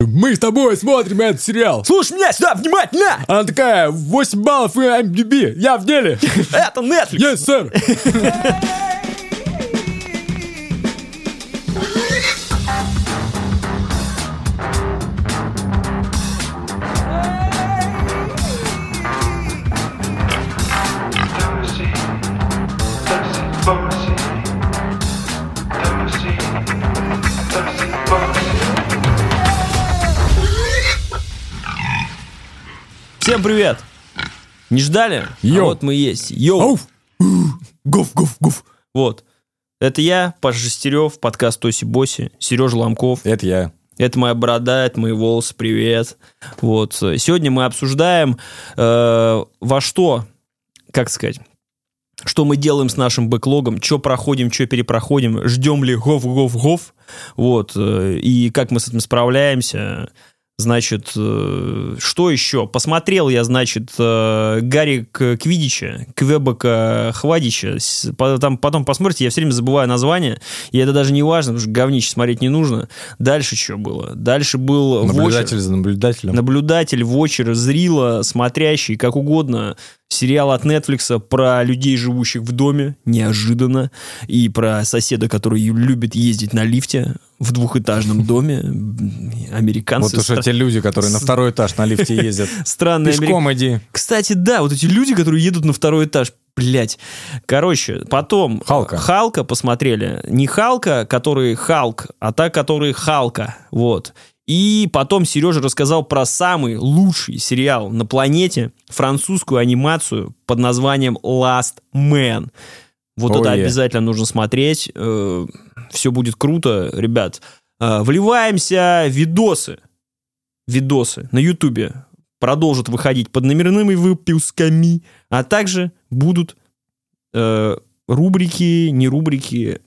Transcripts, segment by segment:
Мы с тобой смотрим этот сериал. Слушай меня сюда внимательно! Она такая, 8 баллов и IMDb, я в деле. Это Netflix! Yes, sir. Всем привет! Не ждали? А Йоу. вот мы есть. Йоу! Ауф. Гуф, гуф, гуф. Вот. Это я, Паша Жестерев, подкаст Туси Боси, Сережа Ломков. Это я. Это моя борода, это мои волосы, привет. Вот. Сегодня мы обсуждаем, э, во что, как сказать, что мы делаем с нашим бэклогом, что проходим, что перепроходим, ждем ли гов-гов-гов, вот, э, и как мы с этим справляемся. Значит, э, что еще? Посмотрел я, значит, э, Гарри Квидича, Квебека Хвадича. Там потом посмотрите, я все время забываю название, и это даже не важно, потому что говнище смотреть не нужно. Дальше что было? Дальше был Наблюдатель за наблюдателем. наблюдатель, вочер, зрила, смотрящий, как угодно, сериал от Netflix про людей, живущих в доме, неожиданно, и про соседа, который любит ездить на лифте в двухэтажном доме, американцы. Вот уж стра- эти люди, которые на второй этаж на лифте ездят. Странные Пешком иди. Кстати, да, вот эти люди, которые едут на второй этаж, блять. Короче, потом... Халка. Халка посмотрели. Не Халка, который Халк, а та, который Халка. Вот. И потом Сережа рассказал про самый лучший сериал на планете, французскую анимацию под названием Last Man. Вот Oh, это yeah. обязательно нужно смотреть. Все будет круто, ребят. Э, Вливаемся видосы. Видосы на Ютубе продолжат выходить под номерными выпусками, а также будут э, рубрики, не рубрики,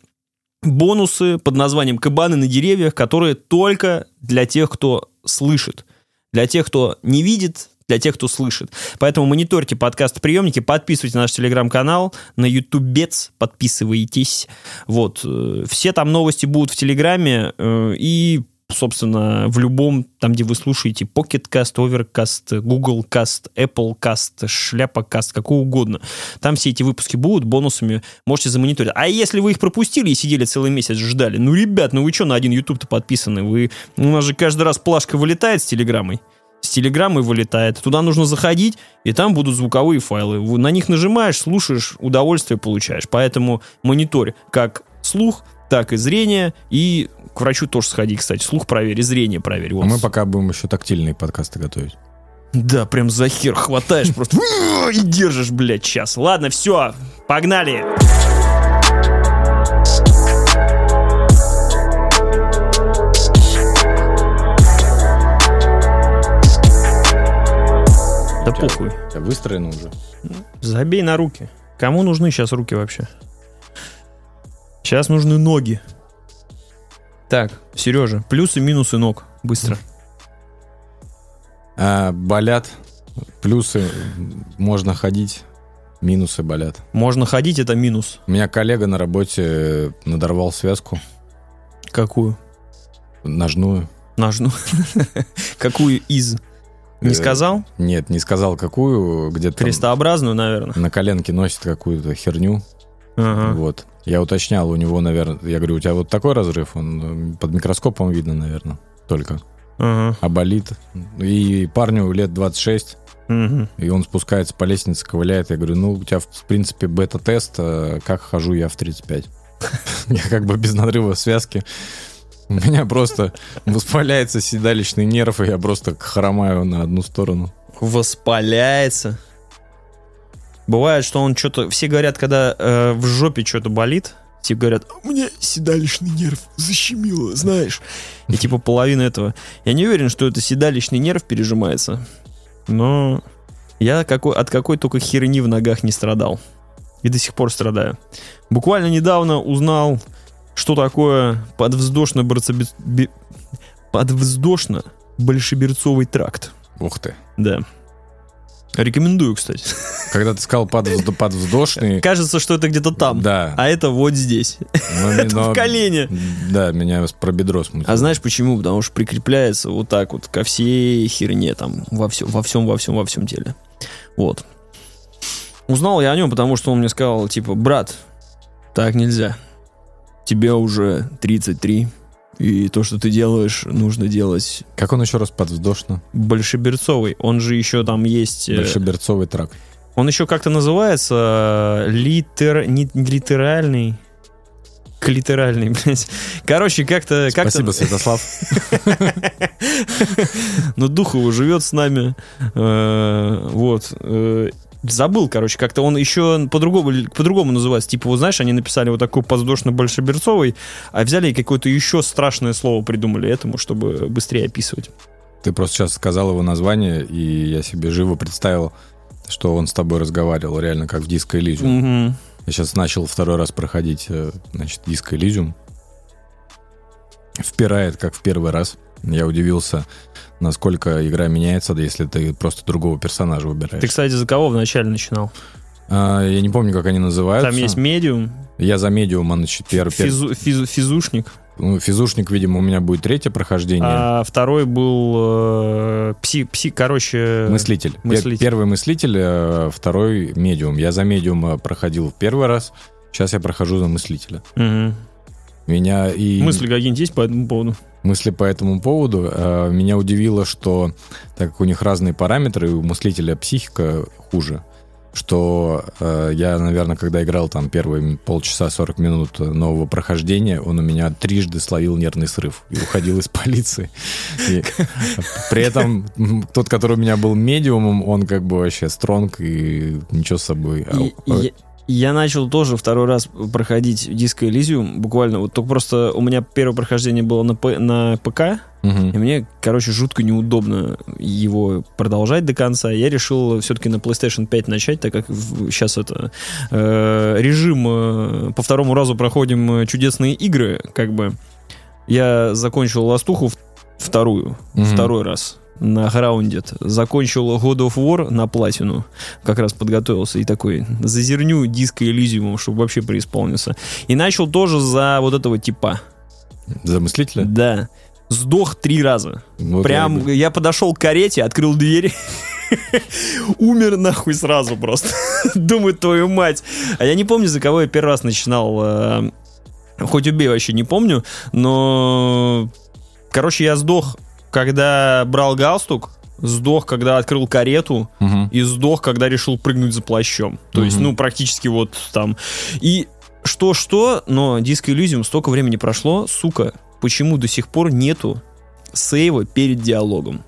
бонусы под названием «Кабаны на деревьях», которые только для тех, кто слышит. Для тех, кто не видит, для тех, кто слышит. Поэтому мониторьте подкаст-приемники, подписывайтесь на наш телеграм-канал, на ютубец подписывайтесь. Вот. э, Все там новости будут в телеграме э, и собственно, в любом, там, где вы слушаете Pocket Cast, Overcast, Google Cast, Apple Cast, Шляпа Cast, какого угодно. Там все эти выпуски будут бонусами, можете замониторить. А если вы их пропустили и сидели целый месяц, ждали, ну, ребят, ну вы что на один YouTube-то подписаны? Вы, у нас же каждый раз плашка вылетает с телеграммой. С телеграммой вылетает. Туда нужно заходить, и там будут звуковые файлы. На них нажимаешь, слушаешь, удовольствие получаешь. Поэтому мониторь как слух, так и зрение. И к врачу тоже сходи, кстати. Слух проверь, и зрение проверь. А Вот. мы пока будем еще тактильные подкасты готовить. Да, прям за хер хватаешь просто и держишь, блядь, час. Ладно, все, погнали. Да похуй. У тебя выстроено уже. Забей на руки. Кому нужны сейчас руки вообще? Сейчас нужны ноги. Так, Сережа, плюсы, минусы ног. Быстро. А, болят. Плюсы можно ходить. Минусы болят. Можно ходить, это минус. У меня коллега на работе надорвал связку Какую? ножную. Ножну. Какую из? Не Э, сказал? Нет, не сказал какую. Где-то Крестообразную, наверное. на коленке носит какую-то херню. Ага. Вот. Я уточнял у него, наверное, я говорю, у тебя вот такой разрыв, он э, под микроскопом видно, наверное, только. Ага. А болит. И парню лет 26, Мгм. и он спускается по лестнице, ковыляет. Я говорю, ну, у тебя, в принципе, бета-тест, э, как хожу я в 35. Я как бы без надрыва связки. У меня просто воспаляется седалищный нерв, и я просто хромаю на одну сторону. Воспаляется. Бывает, что он что-то... Все говорят, когда э, в жопе что-то болит, все говорят, у меня седалищный нерв защемило, знаешь. И типа половина этого. Я не уверен, что это седалищный нерв пережимается. Но я какой, от какой только херни в ногах не страдал. И до сих пор страдаю. Буквально недавно узнал, что такое подвздошно подвздошно большеберцовый тракт. Ух ты. Да. Рекомендую, кстати. Когда ты сказал под- подвздошный... Кажется, что это где-то там. Да. А это вот здесь. но- Это но- в колене. Да, меня про бедро смутило. А знаешь почему? Потому что прикрепляется вот так вот ко всей херне там, во всем, во всем, во всем, во всем деле. Вот. Узнал я о нем, потому что он мне сказал, типа, брат, так нельзя. Тебе уже 33, и то, что ты делаешь, нужно делать Как он еще раз подвздошно? большеберцовый. Он же еще там есть... э, Большеберцовый трак. Он еще как-то называется э, литер... не, литеральный, клитеральный, блядь. Короче, как-то... как Спасибо, Святослав. Но Духова живет с нами. Э, Вот. Забыл, короче, как-то он еще по-другому, по-другому называется. Типа, вот знаешь, они написали вот такой подвздошно-большеберцовый, а взяли и какое-то еще страшное слово придумали этому, чтобы быстрее описывать. Ты просто сейчас сказал его название, и я себе живо представил, что он с тобой разговаривал, реально как в диско Elysium. Мгм. Я сейчас начал второй раз проходить, э, значит, диско Elysium. Впирает, как в первый раз. Я удивился, насколько игра меняется, да если ты просто другого персонажа выбираешь. Ты, кстати, за кого вначале начинал? А, я не помню, как они называются. Там есть медиум, Я за медиума, значит, первый... пер- физу- физу- физушник, ну, физушник, видимо, у меня будет третье прохождение. а второй был э, пси, пси, короче... Мыслитель. Мыслитель. Первый мыслитель, э, второй медиум. Я за медиума проходил в первый раз, сейчас я прохожу за мыслителя. Мгм. Меня и Мысли какие-нибудь есть по этому поводу? Мысли по этому поводу. э, меня удивило, что так как у них разные параметры, у мыслителя психика хуже, что э, я, наверное, когда играл там первые полчаса 40 минут нового прохождения, он у меня трижды словил нервный срыв и уходил из полиции. И при этом тот, который у меня был медиумом, он как бы вообще стронг и ничего с собой. А И- у- я, я начал тоже второй раз проходить диско Elysium, буквально, вот только просто у меня первое прохождение было на, П- на ПК, Мгм. и мне, короче, жутко неудобно его продолжать до конца. Я решил все-таки на PlayStation 5 начать, так как сейчас это э, режим э, по второму разу проходим э, чудесные игры, как бы. Я закончил Ластуху вторую, Мгм. второй раз на Grounded. Закончил God of War на платину. Как раз подготовился и такой зазерню диско Элизиумом, чтобы вообще преисполнился. И начал тоже за вот этого типа. За мыслителя? Да. Сдох три раза. Вот Прям я я подошел к карете, открыл дверь. Умер нахуй сразу просто. Думаю, твою мать. А я не помню, за кого я первый раз начинал. э, Хоть убей, вообще не помню. Но, короче, я сдох, когда брал галстук. Сдох, когда открыл карету. Мгм. И сдох, когда решил прыгнуть за плащом. То есть, Мгм. ну, практически вот там. И что-что, но Disco Elysium столько времени прошло, сука, почему до сих пор нету сейва перед диалогом?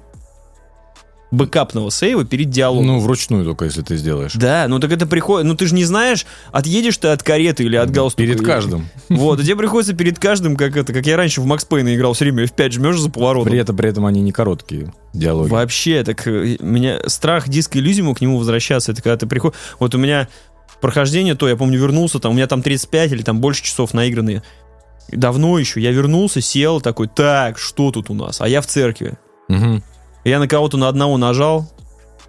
Бэкапного сейва перед диалогом. Ну, вручную только, если ты сделаешь. да, ну так это приходит, ну ты же не знаешь, отъедешь ты от кареты или от галстука. Перед каждым. Вот, и тебе приходится перед каждым, как это, как я раньше в Макс Пейна играл, все время F5 жмешь за поворотом. При этом, при этом они не короткие диалоги. Вообще, так э, меня страх диска Elysium к нему возвращаться, это когда ты приходишь... Вот у меня прохождение то, я помню, вернулся, там, у меня там 35 или там больше часов наигранные. Давно еще. Я вернулся, сел такой, так, что тут у нас? А я в церкви. Мгм. Я на кого-то на одного нажал,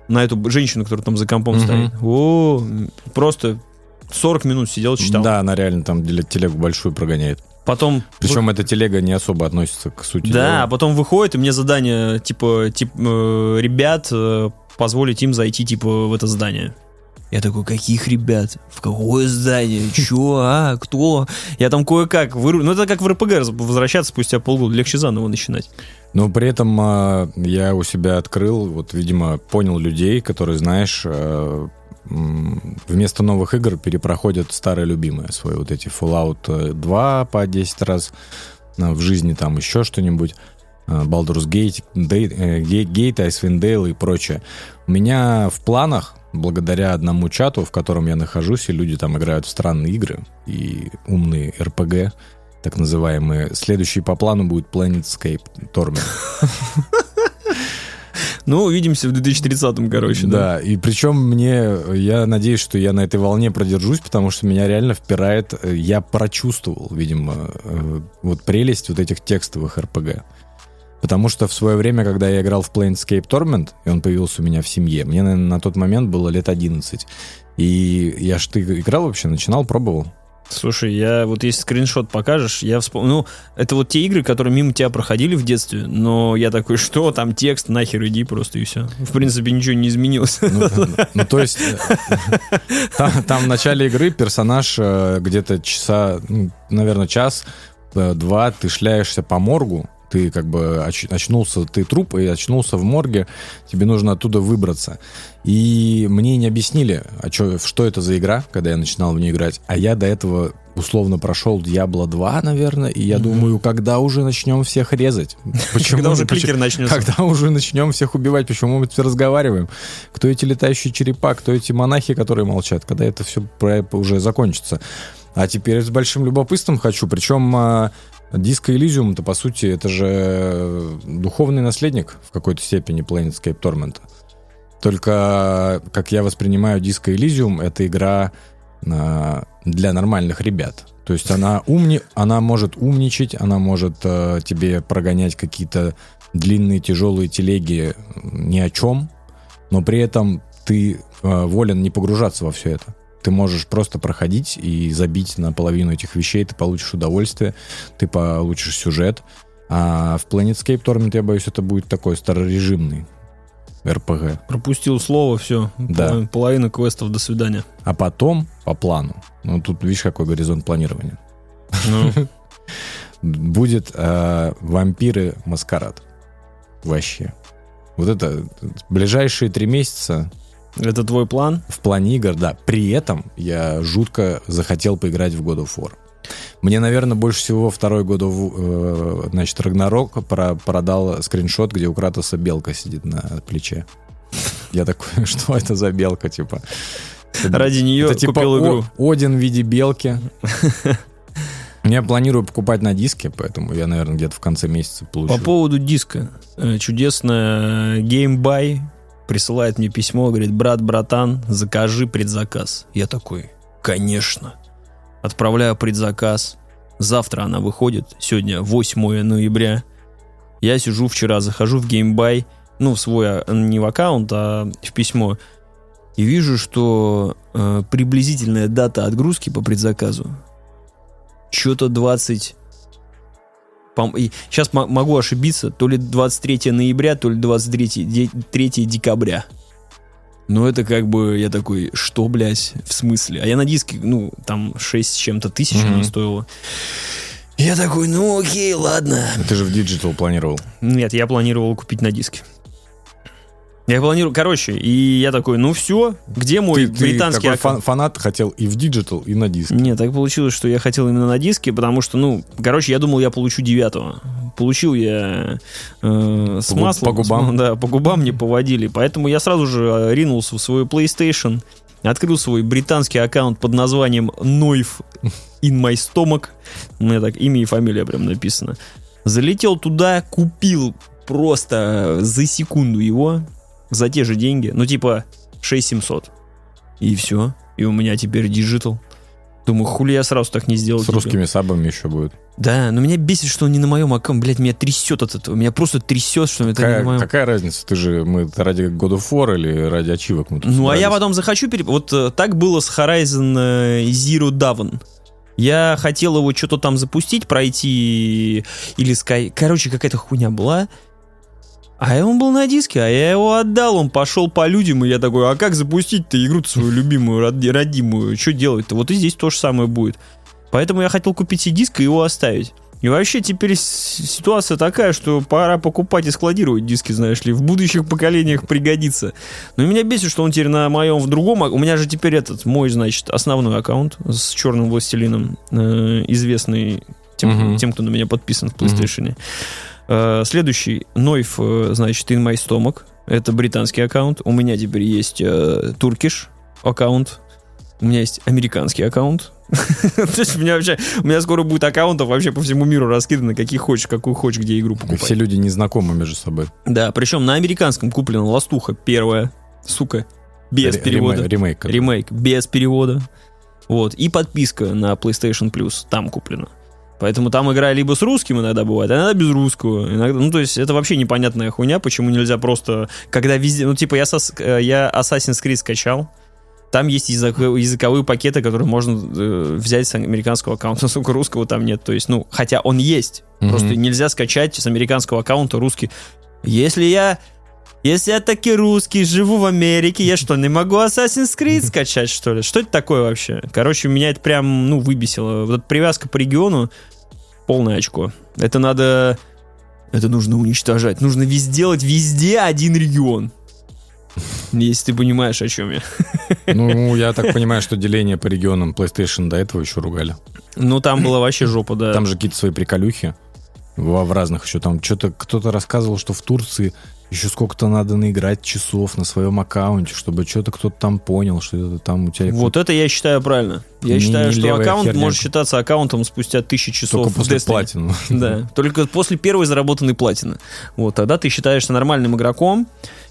на эту женщину, которая там за компом стоит. О, просто 40 минут сидел, читал. Да, она реально там телегу большую прогоняет. Потом... Причем эта телега не особо относится к сути Да, а дела. потом выходит, и мне задание, типа, тип, э, ребят, э, позволить им зайти, типа, в это здание. Я такой, каких ребят? В какое здание? Чё? А? Кто? Я там кое-как выру... Ну, это как в РПГ возвращаться спустя полгода. Легче заново начинать. Но при этом а, я у себя открыл, вот, видимо, понял людей, которые, знаешь, м, вместо новых игр перепроходят старые любимые свои вот эти Fallout 2 по 10 раз, а, в жизни там еще что-нибудь, а, Baldur's э, Gate, Gate, Icewind Dale и прочее. У меня в планах, благодаря одному чату, в котором я нахожусь, и люди там играют в странные игры и умные РПГ, так называемые. Следующий по плану будет Planetscape Torment. Ну, увидимся в 2030-м, короче, да. Да, и причем мне, я надеюсь, что я на этой волне продержусь, потому что меня реально впирает, э, я прочувствовал, видимо, э, вот прелесть вот этих текстовых РПГ. Потому что в свое время, когда я играл в Planescape Torment, и он появился у меня в семье, мне, наверное, на тот момент было лет 11. И я ж ты играл вообще, начинал, пробовал? Слушай, я вот если скриншот покажешь, я вспомнил. Ну, это вот те игры, которые мимо тебя проходили в детстве, но я такой, что там текст, нахер иди просто и все. В принципе, ничего не изменилось. Ну, ну, то есть, э, там, там в начале игры персонаж э, где-то часа, ну, наверное, час, э, два, ты шляешься по моргу, ты как бы оч, очнулся, ты труп и очнулся в морге, тебе нужно оттуда выбраться. И мне не объяснили, а чё, что это за игра, когда я начинал в нее играть. А я до этого условно прошел Diablo 2, наверное, и я mm-hmm. думаю, когда уже начнем всех резать? Почему? Когда уже кликер начнется. Когда уже начнем всех убивать? Почему мы тут разговариваем? Кто эти летающие черепа? Кто эти монахи, которые молчат? Когда это все уже закончится? А теперь с большим любопытством хочу. Причем а, Диско Elysium, это по сути, это же духовный наследник в какой-то степени Planescape Torment. Только, как я воспринимаю Disco Elysium, это игра э, для нормальных ребят. То есть она умни, она может умничать, она может э, тебе прогонять какие-то длинные тяжелые телеги ни о чем, но при этом ты э, волен не погружаться во все это ты можешь просто проходить и забить на половину этих вещей, ты получишь удовольствие, ты получишь сюжет. А в Planetscape Torment, я боюсь, это будет такой старорежимный РПГ. Пропустил слово, все. Да. Половина квестов, до свидания. А потом, по плану, ну тут видишь, какой горизонт планирования. Ну. Будет э, вампиры маскарад. Вообще. Вот это ближайшие три месяца это твой план? В плане игр, да. При этом я жутко захотел поиграть в God of War. Мне, наверное, больше всего второй год, э, значит, Рагнарок про продал скриншот, где у Кратоса белка сидит на плече. Я такой, что это за белка, типа? Ради нее это, типа, купил игру. Один в виде белки. Я планирую покупать на диске, поэтому я, наверное, где-то в конце месяца получу. По поводу диска. Э, чудесная Game Buy присылает мне письмо, говорит, брат, братан, закажи предзаказ. Я такой, конечно. Отправляю предзаказ. Завтра она выходит, сегодня 8 ноября. Я сижу вчера, захожу в GameBuy, ну, в свой, а, не в аккаунт, а в письмо, и вижу, что э, приблизительная дата отгрузки по предзаказу что-то 20 сейчас могу ошибиться, то ли 23 ноября, то ли 23 3 декабря. Но это как бы, я такой, что, блядь, в смысле? А я на диске, ну, там 6 с чем-то тысяч mm-hmm. не стоило. Я такой, ну окей, ладно. Ты же в digital планировал. Нет, я планировал купить на диске. Я планирую, короче, и я такой, ну все, где мой ты, британский ты аккаунт? фанат хотел и в digital, и на диске. Нет, так получилось, что я хотел именно на диске, потому что, ну, короче, я думал, я получу девятого. Получил я э, с по, маслом. По губам? С, да, по губам мне поводили. Поэтому я сразу же э, ринулся в свой PlayStation, открыл свой британский аккаунт под названием Knife in my stomach. У меня так имя и фамилия прям написано. Залетел туда, купил просто за секунду его за те же деньги, ну типа 6700. И все. И у меня теперь digital. Думаю, хули я сразу так не сделал. С тебе. русскими сабами еще будет. Да, но меня бесит, что он не на моем аккаунте. Блядь, меня трясет от этого. Меня просто трясет, что это какая, не на моем... Какая разница? Ты же, мы ради God of War или ради ачивок мы Ну, собрались? а я потом захочу... Переп... Вот э, так было с Horizon э, Zero Dawn. Я хотел его что-то там запустить, пройти или Sky... Короче, какая-то хуйня была. А он был на диске, а я его отдал, он пошел по людям, и я такой, а как запустить-то игру свою любимую, родимую, что делать-то? Вот и здесь то же самое будет. Поэтому я хотел купить себе диск и его оставить. И вообще теперь ситуация такая, что пора покупать и складировать диски, знаешь ли, в будущих поколениях пригодится. Но меня бесит, что он теперь на моем в другом, у меня же теперь этот мой, значит, основной аккаунт с черным властелином, э, известный тем, uh-huh. тем, кто на меня подписан в PlayStation. Uh-huh. Э, следующий, Нойф, э, значит, In My Stomach. Это британский аккаунт. У меня теперь есть э, Turkish аккаунт. У меня есть американский аккаунт. То есть у меня вообще, у меня скоро будет аккаунтов вообще по всему миру раскидано, какие хочешь, какую хочешь, где игру покупать. Все люди не знакомы между собой. Да, причем на американском куплена ластуха первая, сука, без перевода. Ремейк. Ремейк, без перевода. Вот, и подписка на PlayStation Plus там куплена. Поэтому там игра либо с русским иногда бывает, а иногда без русского. Иногда, ну, то есть это вообще непонятная хуйня, почему нельзя просто, когда везде... Ну, типа, я, сос- э, я Assassin's Creed скачал, там есть язык- языковые пакеты, которые можно э, взять с американского аккаунта, сука, русского там нет. То есть, ну, хотя он есть, Мгм. просто нельзя скачать с американского аккаунта русский. Если я... Если я таки русский, живу в Америке, я что, не могу Assassin's Creed скачать, что ли? Что это такое вообще? Короче, меня это прям, ну, выбесило. Вот эта привязка по региону, полное очко. Это надо... Это нужно уничтожать. Нужно везде делать везде один регион. Если ты понимаешь, о чем я. Ну, я так понимаю, что деление по регионам PlayStation до этого еще ругали. Ну, там была вообще жопа, да. Там же какие-то свои приколюхи. В, в разных еще там что-то кто-то рассказывал, что в Турции еще сколько-то надо наиграть часов на своем аккаунте, чтобы что-то кто-то там понял, что это там у тебя Вот это я считаю правильно. Я Не- считаю, не что аккаунт херня. может считаться аккаунтом спустя тысячи часов только после Destiny. платину. Да, только после первой заработанной платины. Вот, тогда ты считаешься нормальным игроком,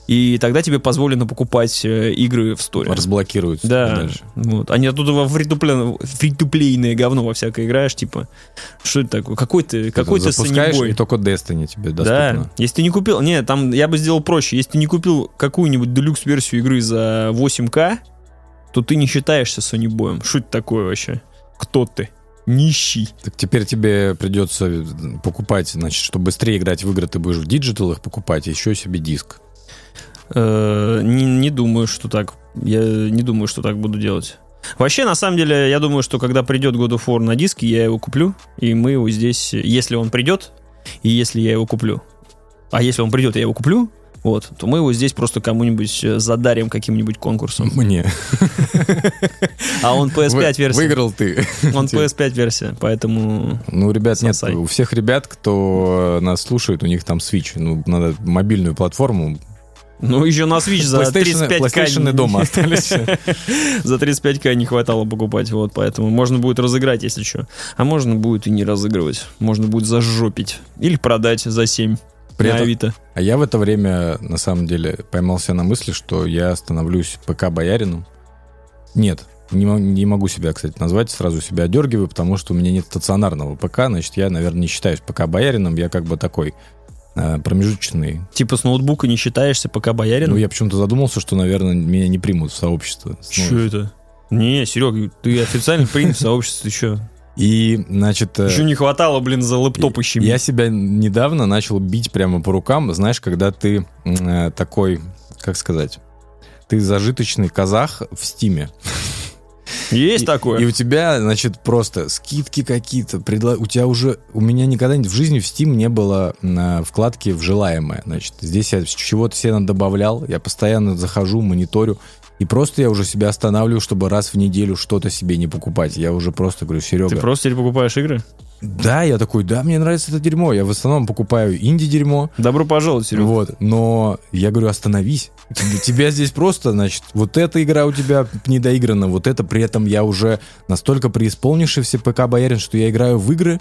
и тогда тебе позволено покупать э, игры в сторе. Разблокируется Да, дальше. вот. А не оттуда во фритупле- фритуплейное говно во всякое играешь, типа, что это такое? Какой ты, какой ты Запускаешь, санебой? и только Destiny тебе Да, доступно. если ты не купил, не, там я бы сделал проще, если ты не купил какую-нибудь делюкс-версию игры за 8К, то ты не считаешься санебоем. Что это такое вообще? Кто ты? Нищий. Так теперь тебе придется покупать, значит, чтобы быстрее играть в игры, ты будешь в digital их покупать, еще себе диск. Э, не, не думаю, что так. Я не думаю, что так буду делать. Вообще, на самом деле, я думаю, что когда придет God of War на диске, я его куплю, и мы его здесь, если он придет, и если я его куплю, а если он придет, я его куплю, вот, то мы его здесь просто кому-нибудь э, задарим каким-нибудь конкурсом. Мне. А он PS5 Вы- версия. Выиграл ты. Он PS5 версия, поэтому... Ну, ребят, нет, у всех ребят, кто нас слушает, у них там Switch. Ну, надо мобильную платформу. Ну, еще на Switch за PlayStation, 35к... PlayStation и дома остались. За 35к не хватало покупать, вот, поэтому можно будет разыграть, если что. А можно будет и не разыгрывать. Можно будет зажопить. Или продать за 7 При на этом- Авито. А я в это время, на самом деле, поймался на мысли, что я становлюсь ПК-боярином. Нет, не, не могу себя, кстати, назвать, сразу себя одергиваю, потому что у меня нет стационарного ПК, значит, я, наверное, не считаюсь ПК-боярином, я как бы такой промежуточный. Типа с ноутбука не считаешься пока боярин? Ну, я почему-то задумался, что, наверное, меня не примут в сообщество. Че это? Не, Серега, ты официально принят в сообщество, ты что? И, значит... э, Еще не хватало, блин, за лэптоп ищи. Я себя недавно начал бить прямо по рукам, знаешь, когда ты э, такой, как сказать, ты зажиточный казах в Стиме. Есть И- такое? И у тебя, значит, просто скидки какие-то. предла- У тебя уже... У меня никогда в жизни в Steam не было вкладки в желаемое. Значит, здесь я чего-то себе добавлял. Я постоянно захожу, мониторю. И просто я уже себя останавливаю, чтобы раз в неделю что-то себе не покупать. Я уже просто говорю, Серега... Ты просто теперь покупаешь игры? Да, я такой, да, мне нравится это дерьмо. Я в основном покупаю инди-дерьмо. Добро пожаловать, Серега. Вот, но я говорю, остановись. Тебя здесь просто, значит, вот эта игра у тебя недоиграна, вот это при этом я уже настолько преисполнившийся ПК-боярин, что я играю в игры,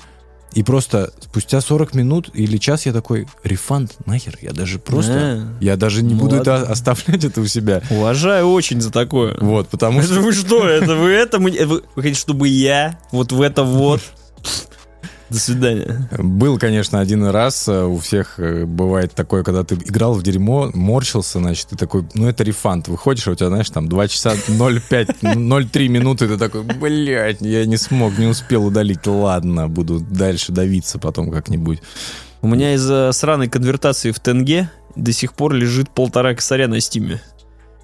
и просто спустя 40 минут или час я такой, рефанд, нахер, я даже просто, А, я даже не ну буду это ладно. оставлять это у себя. Уважаю очень за такое. Вот, потому Это что... вы что? Это вы это вы хотите, чтобы я вот в это вот... До свидания. Был, конечно, один раз, э, у всех э, бывает такое, когда ты играл в дерьмо, морщился, значит, ты такой, ну это рефанд, выходишь, а у тебя, знаешь, там 2 часа 0,5, 0,3 минуты, ты такой, блядь, я не смог, не успел удалить, ладно, буду дальше давиться потом как-нибудь. У меня из-за сраной конвертации в тенге до сих пор лежит полтора косаря на стиме.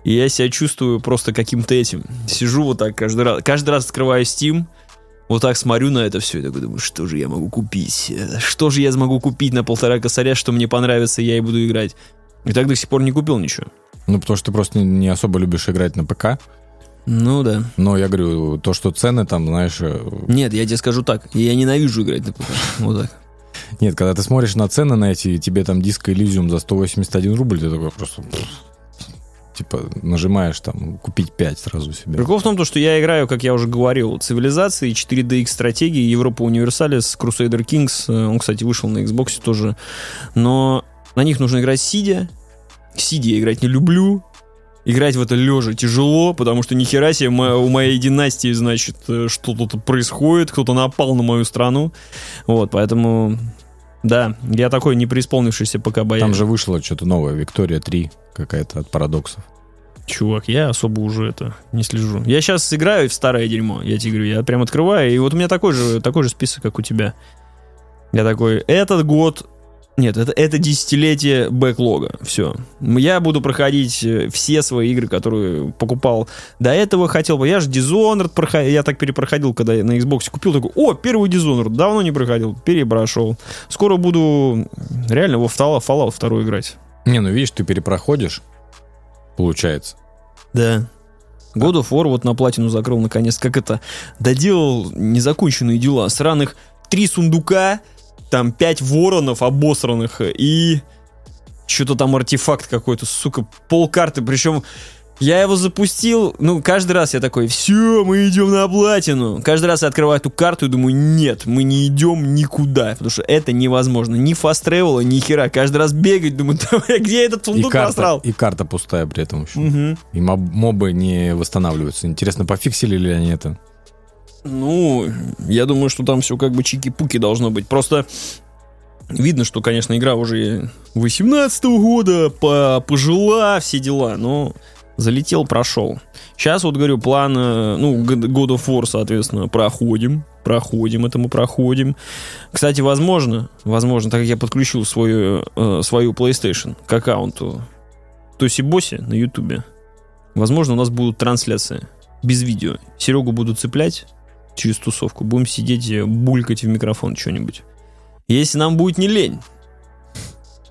И я себя чувствую просто каким-то этим. Сижу вот так каждый раз. Каждый раз открываю Steam, вот так смотрю на это все и такой думаю, что же я могу купить? Что же я смогу купить на полтора косаря, что мне понравится, я и буду играть. И так до сих пор не купил ничего. Ну, потому что ты просто не, особо любишь играть на ПК, Ну да. но я говорю, то, что цены там, знаешь, э, Нет, я тебе скажу так. Я ненавижу играть на ПК. Вот так. нет, когда ты смотришь на цены на эти, тебе там диско Elysium за 181 рубль, ты такой просто... Типа нажимаешь там купить 5 сразу себе. Прикол в том, то, что я играю, как я уже говорил, цивилизации, 4DX стратегии, Европа Универсалис, Crusader Kings. э, Он, кстати, вышел на Xbox тоже. Но на них нужно играть сидя. Сидя я играть не люблю. играть в это лежа тяжело, потому что нихера себе у моей династии, значит, э, что-то происходит, кто-то напал на мою страну. Вот, поэтому, да, я такой не преисполнившийся пока боец. Там же вышло что-то новое, Виктория 3 какая-то от парадоксов. Чувак, я особо уже это не слежу. Я сейчас играю в старое дерьмо, я тебе говорю, я прям открываю, и вот у меня такой же, такой же список, как у тебя. Я такой, этот год... Нет, это, это десятилетие бэклога. Все. Я буду проходить э, все свои игры, которые покупал до этого. Хотел бы. Я же Dishonored проходил. Я так перепроходил, когда я на Xbox купил. Такой, о, первый Dishonored. Давно не проходил. Перепрошел. Скоро буду реально во Fallout, Fallout 2 играть. Не, ну видишь, ты перепроходишь, получается. Да. God of War вот на платину закрыл наконец. Как это? Доделал незаконченные дела. Сраных три сундука, там пять воронов обосранных и что-то там артефакт какой-то, сука, полкарты. Причем я его запустил, ну, каждый раз я такой, все, мы идем на платину. Каждый раз я открываю эту карту и думаю, нет, мы не идем никуда, потому что это невозможно. Ни фаст тревела, ни хера. Каждый раз бегать, думаю, давай, где я этот И карта, насрал? и карта пустая при этом еще. Мгм. И моб- мобы не восстанавливаются. Интересно, пофиксили ли они это? Ну, я думаю, что там все как бы чики-пуки должно быть. Просто видно, что, конечно, игра уже 18 года, по пожила, все дела, но залетел, прошел. Сейчас вот говорю, план, э, ну, God of War, соответственно, проходим, проходим, это мы проходим. Кстати, возможно, возможно, так как я подключил свою, э, свою PlayStation к аккаунту Тоси Боси на Ютубе, возможно, у нас будут трансляции без видео. Серегу буду цеплять через тусовку, будем сидеть, э, булькать в микрофон что-нибудь. Если нам будет не лень.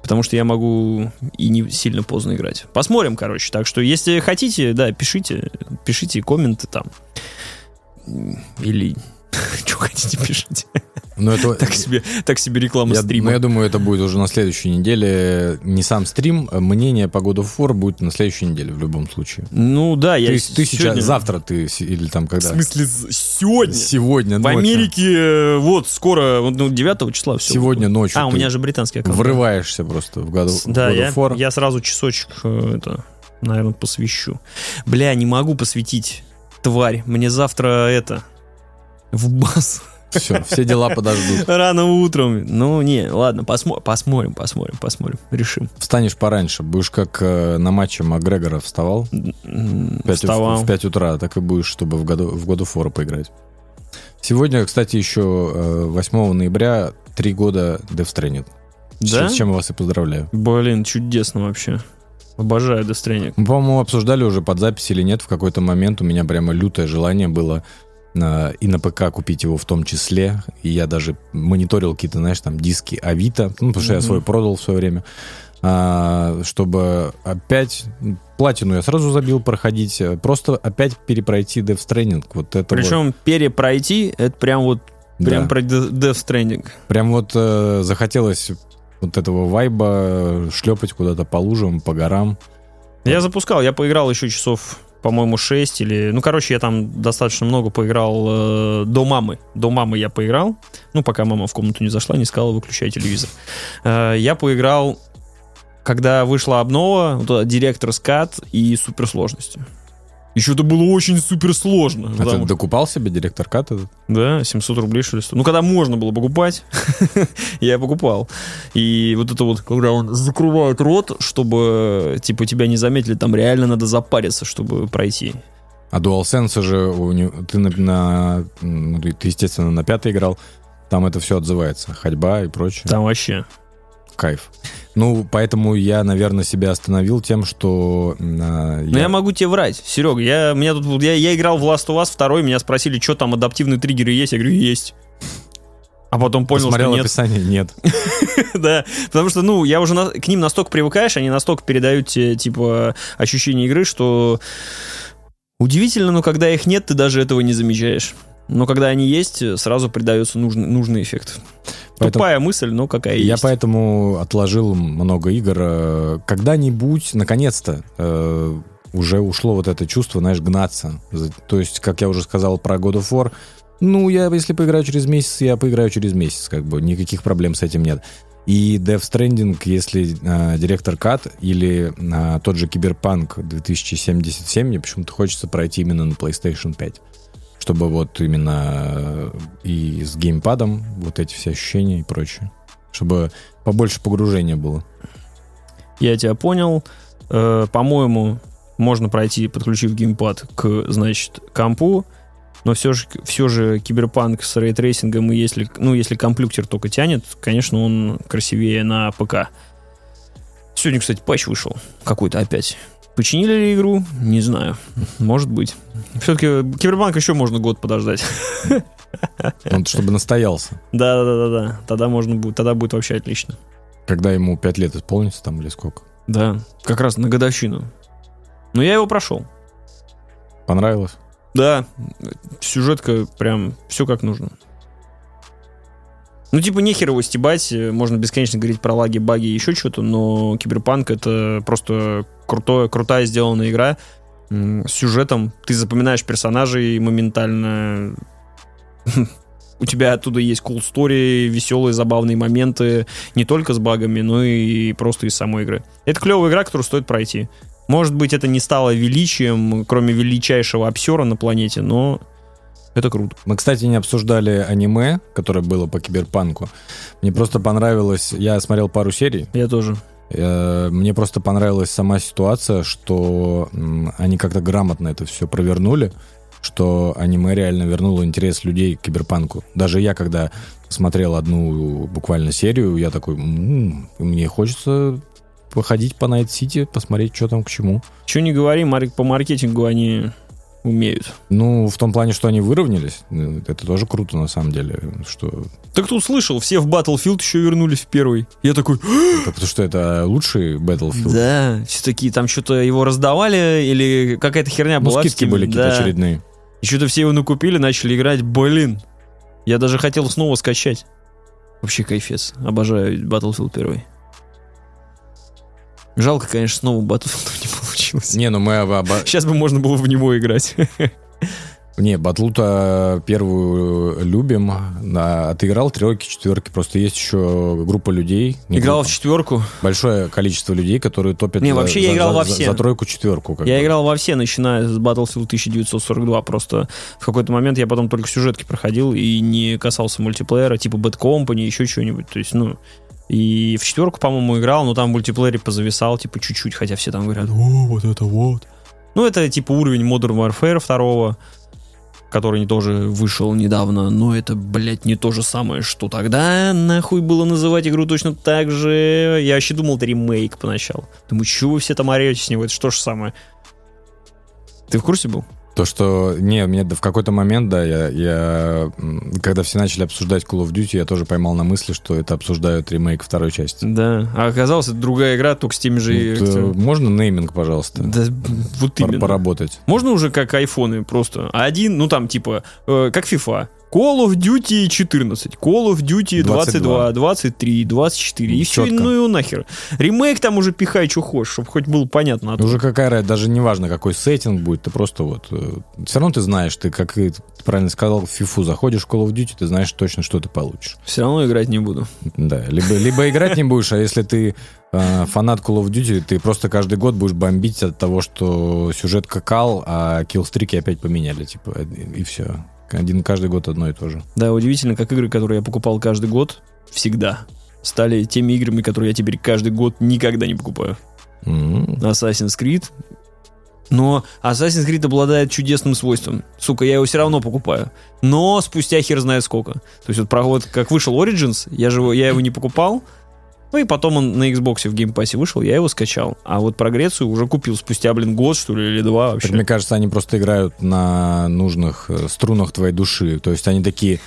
Потому что я могу и не сильно поздно играть. Посмотрим, короче. Так что, если хотите, да, пишите. Пишите комменты там. Или что хотите, пишите. Ну, это... Так себе, так себе реклама Я, стрима. ну, я думаю, это будет уже на следующей неделе. Не сам стрим, а мнение по of War будет на следующей неделе в любом случае. Ну да, я ты, ты сейчас, завтра ты, или там В когда? смысле, з- сегодня? Сегодня В ночью. Америке э, вот скоро, ну, 9 числа все. Сегодня ночью А, у меня же британский аккаунт. врываешься просто в God, of- Да, я, я сразу часочек э, это, наверное, посвящу. Бля, не могу посвятить, тварь. Мне завтра это в бас Все, все дела подождут. рано утром. Ну, не, ладно, посмо- посмотрим, посмотрим, посмотрим. Решим. Встанешь пораньше, будешь как э, на матче Макгрегора вставал М, в 5, Вставал. в 5 утра, так и будешь, чтобы в году, в of War поиграть. Сегодня, кстати, еще э, 8 ноября три года Death Stranding. Да? чем- С чем я вас и поздравляю. Блин, чудесно вообще. Обожаю Death Stranding. Мы, по-моему, обсуждали уже под запись или нет. В какой-то момент у меня прямо лютое желание было и на ПК купить его в том числе. И я даже мониторил какие-то, знаешь, там диски Авито, ну, потому что я свой продал в свое время. А, чтобы опять платину я сразу забил проходить, э, просто опять перепройти Death Stranding. Вот это вот, Причем перепройти, это прям вот, прям да. про Death Stranding. Прям вот э, захотелось вот этого вайба шлепать куда-то по лужам, по горам. Я запускал, я поиграл еще часов, по-моему, 6 или... Ну, короче, я там достаточно много поиграл э, до мамы. До мамы я поиграл. Ну, пока мама в комнату не зашла, не сказала, выключай телевизор. Э, я поиграл, когда вышла обнова, вот директор скат и суперсложности. Еще это было очень суперсложно. А потому ты докупал себе директор кат этот? Да, 700 рублей, что ли. Ну, когда можно было покупать, я покупал. И вот это вот, когда он закрывает рот, чтобы, типа, тебя не заметили, там реально надо запариться, чтобы пройти. А DualSense же у него- ты на, на- ну, ты, естественно на пятой играл, там это все отзывается, ходьба и прочее. Там вообще. Кайф. Ну, поэтому я, наверное, себя остановил тем, что а, Но я... могу тебе врать, Серега, я, меня тут, я, я играл в Last of Us второй, меня спросили, что там адаптивные триггеры есть, я говорю, есть. А потом понял, посмотрел что нет. описание, нет. да, потому что, ну, я уже на- к ним настолько привыкаешь, они настолько передают тебе, типа, ощущение игры, что удивительно, но когда их нет, ты даже этого не замечаешь. Но когда они есть, сразу придается нужный, нужный эффект. Поэтому- Тупая мысль, но какая Я есть. поэтому отложил много игр. Когда-нибудь, наконец-то, э, уже ушло вот это чувство, знаешь, гнаться. То есть, как я уже сказал про God of War, ну, я, если поиграю через месяц, я поиграю через месяц, как бы, никаких проблем с этим нет. И Death Stranding, если э, директор Кат или э, тот же Киберпанк 2077, мне почему-то хочется пройти именно на PlayStation 5. Чтобы вот именно э, и с геймпадом вот эти все ощущения и прочее. Чтобы побольше погружения было. Я тебя понял. Э, по-моему, можно пройти, подключив геймпад к, значит, компу, но все же, все же киберпанк с рейтрейсингом, и если, ну, если комплюктер только тянет, конечно, он красивее на ПК. Сегодня, кстати, патч вышел какой-то опять. Починили ли игру? Не знаю. Может быть. Все-таки Киберпанк еще можно год подождать. Он чтобы настоялся. Да, да, да, да. Тогда можно будет, тогда будет вообще отлично. Когда ему 5 лет исполнится там или сколько? Да, как раз на годовщину. Но я его прошел. Понравилось? Да, сюжетка прям все как нужно. Ну, типа, нехер его стебать, можно бесконечно говорить про лаги, баги и еще что-то, но Киберпанк это просто крутое, крутая сделанная игра с сюжетом. Ты запоминаешь персонажей моментально. У тебя оттуда есть cool story, веселые, забавные моменты, не только с багами, но и просто из самой игры. Это клевая игра, которую стоит пройти. Может быть, это не стало величием, кроме величайшего обсера на планете, но это круто. Мы, кстати, не обсуждали аниме, которое было по киберпанку. Мне просто понравилось... Я смотрел пару серий. Я тоже. Э, Мне просто понравилась сама ситуация, что они как-то грамотно это все провернули, что аниме реально вернуло интерес людей к киберпанку. Даже я, когда смотрел одну буквально серию, я такой, «М, мне хочется походить по Найт Сити, посмотреть, что там к чему. Че не говори, марк- по маркетингу они умеют. Ну, в том плане, что они выровнялись, э, это тоже круто на самом деле, что Так кто услышал, все в Battlefield еще вернулись в первый. Я такой, это потому что это лучший Battlefield. да, все такие, там что-то его раздавали, или какая-то херня Ну, была. скидки были какие-то Да. очередные. И что-то все его накупили, начали играть. Блин. Я даже хотел снова скачать. Вообще кайфец. Обожаю Battlefield 1. Жалко, конечно, снова Battlefield не получилось. Не, ну мы оба- Сейчас бы можно было в него играть. Не, Батлута первую любим. А, ты играл тройки, четверки. Просто есть еще группа людей. не Играл в группа, четверку. большое количество людей, которые топят Не, за- вообще я за- играл за- во за- все. За тройку, четверку. Я бы. играл во все, начиная с Battlefield 1942. Просто в какой-то момент я потом только сюжетки проходил и не касался мультиплеера, типа Bad Company, еще чего-нибудь. То есть, ну... И в четверку, по-моему, играл, но там в мультиплеере позависал, типа, чуть-чуть, хотя все там говорят, о, вот это вот. Ну, это, типа, уровень Modern Warfare 2, который тоже вышел недавно, но это, блядь, не то же самое, что тогда нахуй было называть игру точно так же. Я вообще думал, это ремейк поначалу. Думаю, чего вы все там орете с него, это что же самое? Ты в курсе был? То, что... Не, мне в какой-то момент, да, я, я... Когда все начали обсуждать Call of Duty, я тоже поймал на мысли, что это обсуждают ремейк второй части. Да. А оказалось, это другая игра, только с теми же... Вот, э, можно нейминг, пожалуйста? Да, вот именно. Поработать. Можно уже как айфоны просто. Один, ну там типа, э, как FIFA. Call of Duty 14, Call of Duty 22, 23, 24. И все, ну его нахер. Ремейк там уже пихай, что хочешь, чтобы хоть было понятно. а Уже какая даже не важно, какой сеттинг будет, ты просто вот... Все равно ты знаешь, ты, как и ты правильно сказал, в FIFA заходишь в Call of Duty, ты знаешь точно, что ты получишь. Все равно играть не буду. Да, либо, либо играть не будешь, а если ты э, фанат Call of Duty, ты просто каждый год будешь бомбить от того, что сюжет какал, а киллстрики опять поменяли, типа, и все. Один каждый год одно и то же. Да, удивительно, как игры, которые я покупал каждый год, всегда, стали теми играми, которые я теперь каждый год никогда не покупаю. М. Assassin's Creed. Но Assassin's Creed обладает чудесным свойством. Сука, я его все равно покупаю. Но спустя хер знает сколько. То есть вот, вот как вышел Origins, я, же, я его не покупал. Ну и потом он на Xbox в Game Pass е вышел, я его скачал. А вот про Грецию уже купил спустя, блин, год, что ли, или два вообще. Мне кажется, они просто играют на нужных э, струнах твоей души. То есть они такие,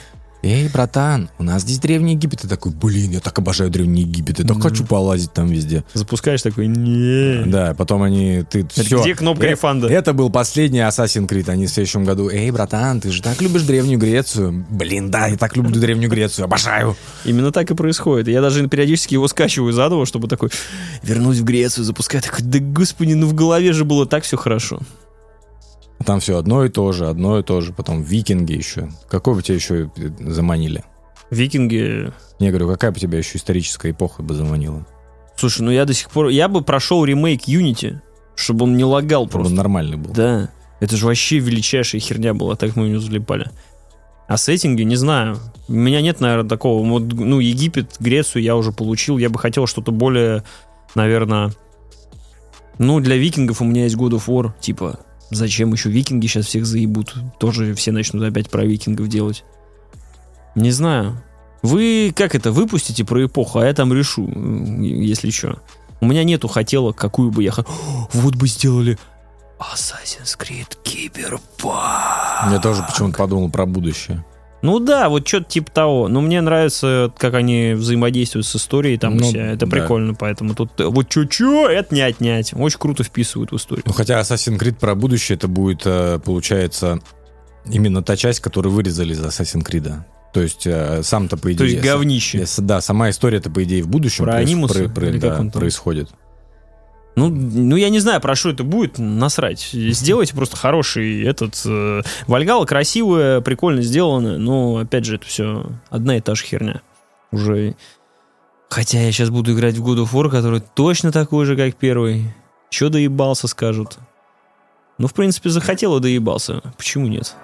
эй, братан, у нас здесь Древний Египет. Ты такой, блин, я так обожаю Древний Египет. Я так хочу полазить там везде. Запускаешь такой, не. Да, потом они, ты, Это все. где кнопка refund а? Это был последний Assassin's Creed. Они в следующем году, эй, братан, ты же так любишь Древнюю Грецию. Блин, да, я так люблю Древнюю Грецию, обожаю. Именно так и происходит. Я даже периодически его скачиваю заново, чтобы такой вернусь в Грецию, запускать. Такой, да господи, ну в голове же было так все хорошо. Там все одно и то же, одно и то же. Потом викинги еще. Какого тебя еще заманили? Викинги... Не, говорю, какая бы тебя еще историческая эпоха бы заманила? Слушай, ну я до сих пор... Я бы прошел ремейк Unity, чтобы он не лагал Чтобы он просто. нормальный был. Да. Это же вообще величайшая херня была, так мы ее залипали. А сеттинги, не знаю. У меня нет, наверное, такого. Вот, ну, Египет, Грецию я уже получил. Я бы хотел что-то более, наверное... Ну, для викингов у меня есть God of War. Типа, зачем еще викинги сейчас всех заебут? Тоже все начнут опять про викингов делать. Не знаю. Вы как это выпустите про эпоху, а я там решу, если что. У меня нету хотелок, какую бы я... Вот бы сделали Assassin's Creed Cyberpunk. Я тоже почему-то подумал про будущее. Ну да, вот что-то типа того. Но мне нравится, как они взаимодействуют с историей, там Ну, вся. Это да. прикольно, поэтому тут вот чё-чё, это не отнять. Очень круто вписывают в историю. Ну, хотя Assassin's Creed про будущее, это будет, э, получается, именно та часть, которую вырезали из Assassin's Creed. То есть э, сам-то, по идее... То есть говнище. Да, сама история-то, по идее, в будущем Про проис- про- про- да, происходит. Ну, ну, я не знаю, про что это будет, насрать. Сделайте просто хороший этот... Э, Вальгала красивая, прикольно сделана, но, опять же, это все одна и та же херня. Уже... Хотя я сейчас буду играть в God of War, который точно такой же, как первый. Че доебался, скажут. Ну, в принципе, захотел и доебался. Почему нет?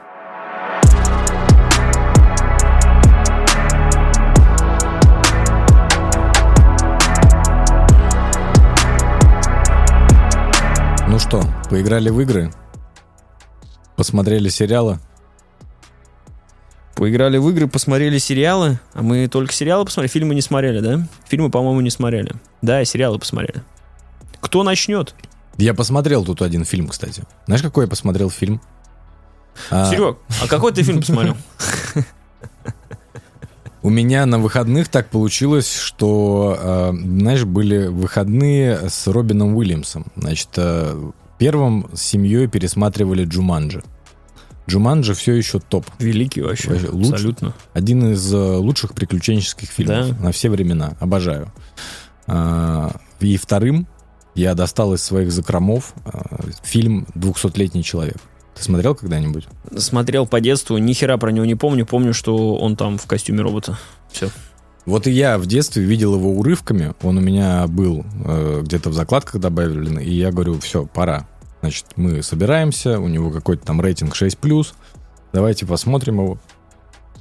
Ну что, поиграли в игры? Посмотрели сериалы? Поиграли в игры, посмотрели сериалы. А мы только сериалы посмотрели. Фильмы не смотрели, да? Фильмы, по-моему, не смотрели. Да, сериалы посмотрели. Кто начнет? Я посмотрел тут один фильм, кстати. Знаешь, какой я посмотрел фильм? А, Серег, а какой ты фильм посмотрел? У меня на выходных так получилось, что, э, знаешь, были выходные с Робином Уильямсом. Значит, э, первым с семьей пересматривали Джуманджи. Джуманджи все еще топ. Великий вообще. Вообще лучше. Абсолютно. Один из э, лучших приключенческих фильмов Да. на все времена. Обожаю. И вторым я достал из своих закромов фильм «Двухсотлетний человек». Ты смотрел когда-нибудь? Смотрел по детству, ни хера про него не помню. Помню, что он там в костюме робота. Все. Вот и я в детстве видел его урывками. Он у меня был э, где-то в закладках добавлен. И я говорю, все, пора. Значит, мы собираемся. У него какой-то там рейтинг 6+. Давайте посмотрим его.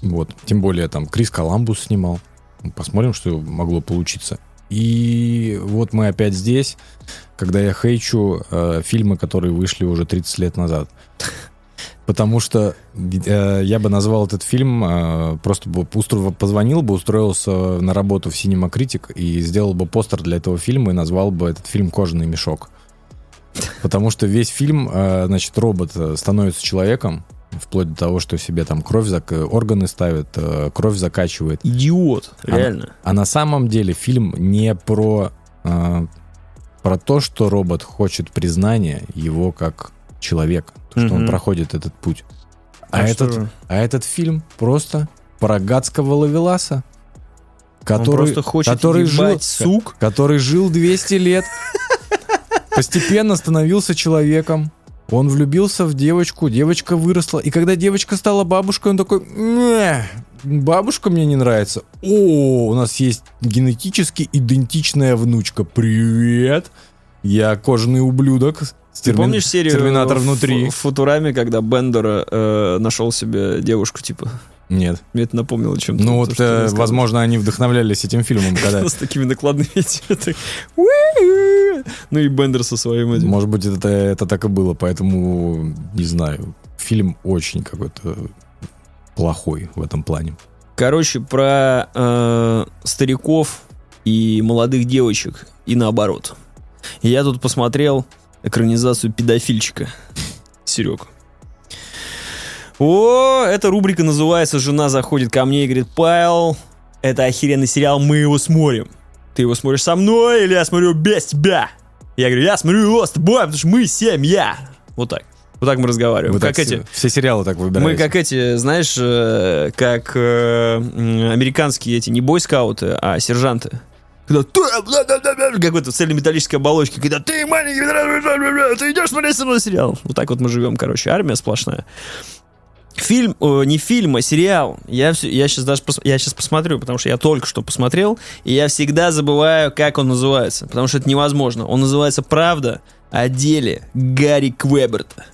Вот. Тем более там Крис Коламбус снимал. Посмотрим, что могло получиться. И вот мы опять здесь, когда я хейчу э, фильмы, которые вышли уже 30 лет назад. Потому что э, я бы назвал этот фильм, э, просто бы устро- позвонил бы, устроился на работу в Cinema Critic и сделал бы постер для этого фильма и назвал бы этот фильм «Кожаный мешок». Потому что весь фильм, э, значит, робот э, становится человеком, вплоть до того, что себе там кровь, зак- органы ставит, э, кровь закачивает. Идиот. А- Реально. А на самом деле фильм не про, э, про то, что робот хочет признания его как человека, то, что он Мгм. проходит этот путь. А, А этот, а этот фильм просто про гадского ловеласа, Он который, хочет который, жил, сук. который жил 200 лет, постепенно становился человеком. Он влюбился в девочку, девочка выросла. И когда девочка стала бабушкой, он такой, «Не, бабушка мне не нравится. О, у нас есть генетически идентичная внучка. Привет. Я кожаный ублюдок. Ты терми- помнишь серию Терминатор внутри. В, Футураме, когда Бендер э, нашел себе девушку, типа? Нет. Мне это напомнило чем-то. Ну вот, э, возможно, они вдохновлялись этим фильмом, когда... С такими накладными. Ну и Бендер со своим этим. Может быть, это, это так и было, поэтому, не знаю, фильм очень какой-то плохой в этом плане. Короче, про э, стариков и молодых девочек, и наоборот. Я тут посмотрел экранизацию педофильчика. Серег. О, эта рубрика называется «Жена заходит ко мне и говорит, Павел, это охеренный сериал, мы его смотрим. Ты его смотришь со мной или я смотрю без тебя? Я говорю, я смотрю его с тобой, потому что мы семья. Вот так. Вот так мы разговариваем. Вы как так эти... все, все сериалы так выбираете. Мы как эти, знаешь, э, как э, американские эти, не бойскауты, а сержанты. Когда ты, как в этой цельнометаллической оболочке, когда ты маленький, ты идешь смотреть со мной сериал. Вот так вот мы живем, короче, армия сплошная. Фильм, э, не фильм, а сериал. Я, все, я сейчас даже пос- я сейчас посмотрю, потому что я только что посмотрел, и я всегда забываю, как он называется, потому что это невозможно. Он называется «Правда о деле Гарри Квеберта».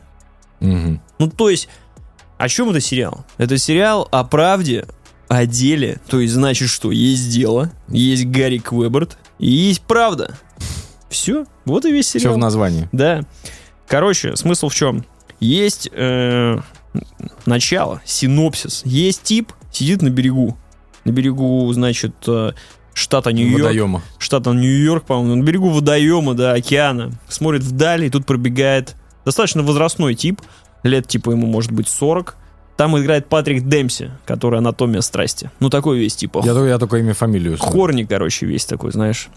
Мгм. Ну, то есть, о чем это сериал? Это сериал о правде, о деле. То есть, значит, что есть дело, есть Гарри Квеберт и есть правда. Все, вот и весь Все сериал. в названии. Да. Короче, смысл в чем? Есть э, начало, синопсис. Есть тип, сидит на берегу. На берегу, значит, э, штата Нью-Йорк. Водоема. Штата Нью-Йорк, по-моему, на берегу водоема, да, океана. Смотрит вдали, и тут пробегает достаточно возрастной тип. Лет, типа, ему может быть 40. Там играет Патрик Демпси, который анатомия страсти. Ну, такой весь, типа, Я, только- я только имя, фамилию. знаю. Хорни, короче, весь такой, знаешь.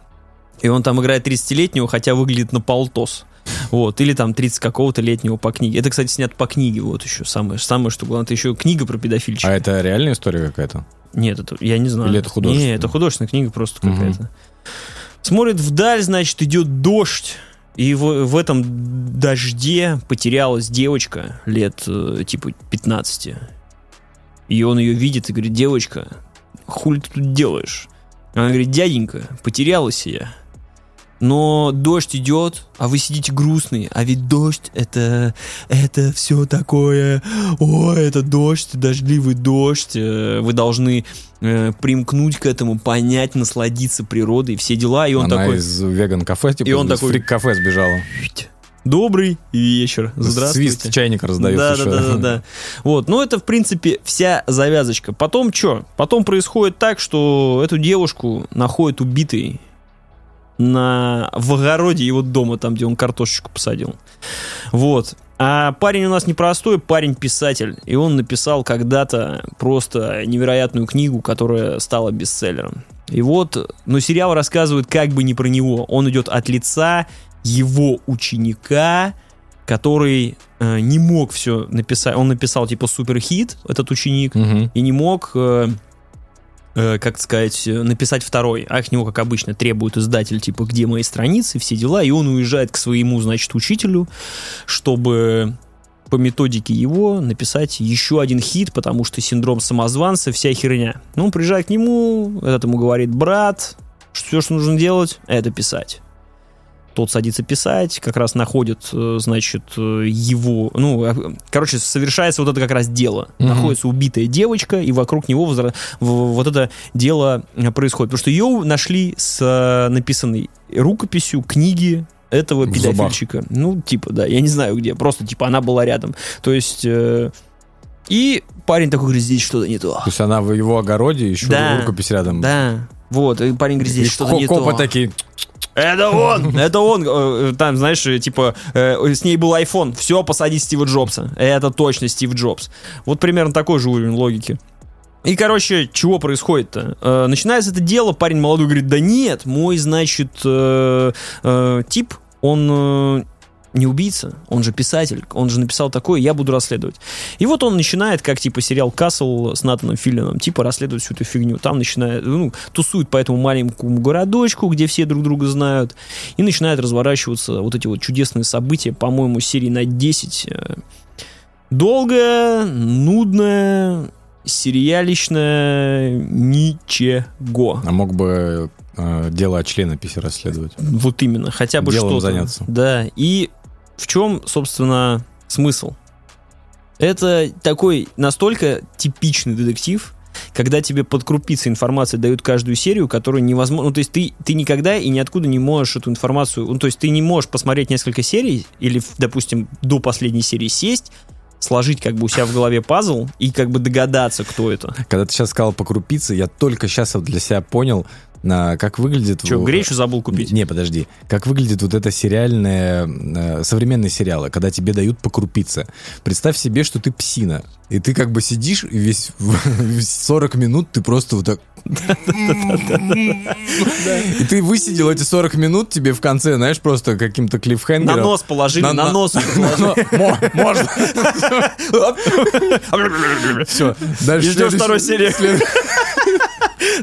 И он там играет 30-летнего, хотя выглядит на полтос. Вот, или там 30 какого-то летнего по книге. Это, кстати, снято по книге, вот еще самое, самое что главное, это еще книга про педофильчика. А это реальная история какая-то? Нет, это я не знаю. Или это художественная? Не, это художественная книга просто какая-то. Смотрит вдаль, значит, идет дождь. И в, в этом дожде потерялась девочка лет э, типа 15. И он ее видит и говорит, девочка, хули ты тут делаешь? Она говорит, дяденька, потерялась я. Но дождь идет, а вы сидите грустные. А ведь дождь это, это все такое. О, это дождь, дождливый дождь. э, Вы должны э, примкнуть к этому, понять, насладиться природой, все дела. И он Она такой, из веган-кафе, типа, И он такой- фрик-кафе сбежала. добрый вечер, здравствуйте. Свист чайника раздается Да, да, да, да, да. Вот, ну это, в принципе, вся завязочка. Потом что? Потом происходит так, что эту девушку находят убитой на, в огороде его дома, там, где он картошечку посадил. Вот. А парень у нас непростой, парень-писатель. И он написал когда-то просто невероятную книгу, которая стала бестселлером. И вот, ну, сериал рассказывает как бы не про него. Он идет от лица его ученика, который э, не мог все написать. Он написал типа суперхит, этот ученик, Мгм. и не мог, э, э, как сказать, э, написать второй. А от него, как обычно, требует издатель, типа, где мои страницы, все дела, и он уезжает к своему, значит, учителю, чтобы по методике его написать еще один хит, потому что синдром самозванца, вся херня. Ну, он приезжает к нему, этот ему говорит, брат, все, что нужно делать, это писать. Тот садится писать, как раз находит, э, значит, э, его, ну, э, короче, совершается вот это как раз дело. Мгм. Находится убитая девочка, и вокруг него возра- вот это дело происходит. Потому что ее нашли с написанной рукописью книги этого педофильчика. Ну, типа, да, я не знаю где, просто, типа, она была рядом. То есть... э, и парень такой говорит, здесь что-то не то. То есть она в его огороде, еще Да. рукопись рядом. Да, вот, и парень говорит, здесь что-то не копы то. такие, Это он! Это он! Э, э, Там, знаешь, э, типа, с ней был iPhone. Все, посади Стива Джобса. Это точно Стив Джобс. Вот примерно такой же уровень логики. И, короче, чего происходит-то? Начинается это дело, парень молодой говорит, да нет, мой, значит, тип, он не убийца, он же писатель, он же написал такое, я буду расследовать. И вот он начинает, как типа сериал Касл с Натаном Филлином, типа расследовать всю эту фигню. Там начинает, ну, тусует по этому маленькому городочку, где все друг друга знают, и начинают разворачиваться вот эти вот чудесные события, по-моему, серии на 10. э, Долгое, нудное, сериалищное ничего. а мог бы э, дело от члена писи расследовать. Вот именно, хотя бы Делом что-то. заняться. Да, и в чем, собственно, смысл? Это такой настолько типичный детектив, когда тебе под крупицей информации дают каждую серию, которую невозможно... Ну, то есть ты, ты никогда и ниоткуда не можешь эту информацию... Ну, то есть ты не можешь посмотреть несколько серий или, допустим, до последней серии сесть, сложить как бы у себя в голове пазл и как бы догадаться, кто это. Когда ты сейчас сказал по крупице, я только сейчас вот для себя понял, на, как выглядит... Че, в- гречу забыл купить? Не, подожди. Как выглядит вот это сериальное, э, современные сериалы, когда тебе дают по крупице. Представь себе, что ты псина. И ты как бы сидишь, и весь в- 40 минут ты просто вот так... И ты высидел эти 40 минут, тебе в конце, знаешь, просто каким-то На клиффхенгером... нос положили, на, На- на- нос. Мо- Можно. Все. И ждешь второй серии.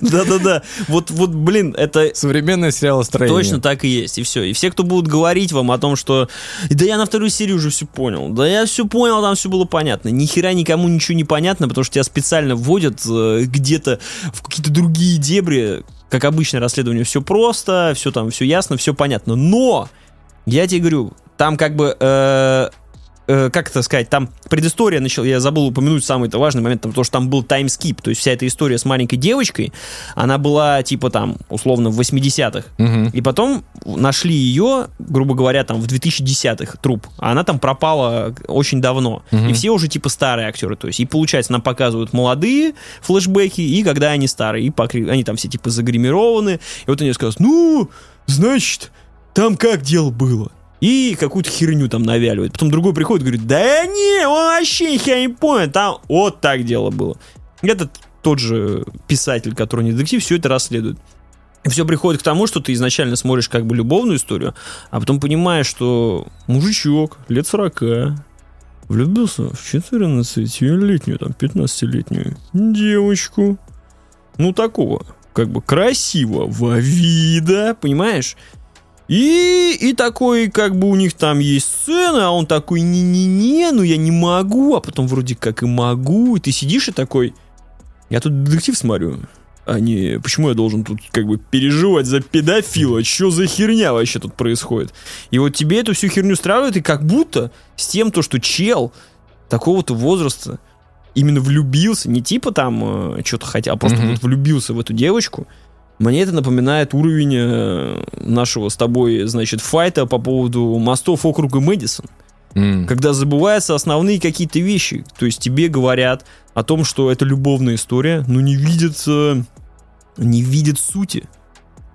Да-да-да. Вот, вот, блин, это Современное сериалостроение. Точно так и есть, и все. И все, кто будут говорить вам о том, что да я на вторую серию уже все понял, да я все понял, там все было понятно. Ни хера никому ничего не понятно, потому что тебя специально вводят э, где-то в какие-то другие дебри. Как обычно, расследование все просто, все там, все ясно, все понятно. Но, я тебе говорю, там как бы э, э, как это сказать, там предыстория начала, я забыл упомянуть самый -то важный момент, там, то, что там был таймскип, то есть вся эта история с маленькой девочкой, она была типа там, условно, в 80-х, Мгм. и потом нашли ее, грубо говоря, там в 2010-х труп, а она там пропала очень давно, Мгм. и все уже типа старые актеры, то есть, и получается, нам показывают молодые флешбеки, и когда они старые, и покри- они там все типа загримированы, и вот они сказали, ну, значит, там как дело было? И какую-то херню там навяливает. Потом другой приходит и говорит, да не, он вообще нихера не понял, там вот так дело было. Этот тот же писатель, который не детектив, все это расследует. Все приходит к тому, что ты изначально смотришь как бы любовную историю, а потом понимаешь, что мужичок лет 40 влюбился в 14-летнюю, там, 15-летнюю девочку. Ну, такого, как бы красивого вида, понимаешь? И, и такой, как бы у них там есть сцена, а он такой, не-не-не, ну я не могу, а потом вроде как и могу, и ты сидишь и такой, я тут детектив смотрю, а не, почему я должен тут как бы переживать за педофила, что за херня вообще тут происходит? И вот тебе эту всю херню устраивает, и как будто с тем, то, что чел такого-то возраста именно влюбился, не типа там э, что-то хотел, а просто Мгм. вот влюбился в эту девочку, мне это напоминает уровень э, нашего с тобой, значит, файта по поводу мостов округа Мэдисон М. когда забываются основные какие-то вещи. То есть тебе говорят о том, что это любовная история, но не видят, не видят сути.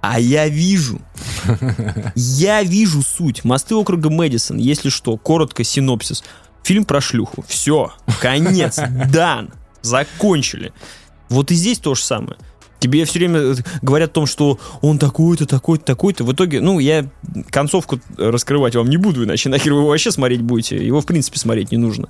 А я вижу. Я вижу суть. Мосты округа Мэдисон, если что, коротко синопсис. Фильм про шлюху. Все. Конец. Дан. Закончили. Вот и здесь то же самое. Тебе все время э, говорят о том, что он такой-то, такой-то, такой-то. В итоге, ну, я концовку раскрывать вам не буду, иначе нахер вы его вообще смотреть будете. Его, в принципе, смотреть не нужно.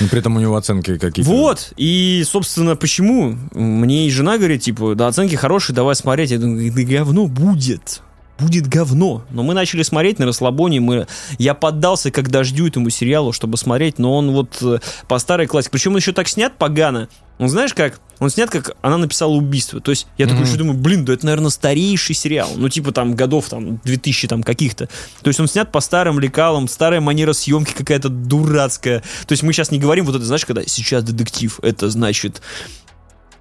Но при этом у него оценки какие-то. Вот, и, собственно, почему мне и жена говорит, типа, да, оценки хорошие, давай смотреть. Я думаю, да говно будет. Будет говно. Но мы начали смотреть на расслабоне. Мы... Я поддался как дождю этому сериалу, чтобы смотреть, но он вот э, по старой классике. Причем он еще так снят погано. Он знаешь как? Он снят, как она написала убийство. То есть я такой Мгм. еще думаю, блин, да это, наверное, старейший сериал. Ну, типа там годов там 2000 там каких-то. То есть он снят по старым лекалам, старая манера съемки какая-то дурацкая. То есть мы сейчас не говорим вот это, знаешь, когда сейчас детектив, это значит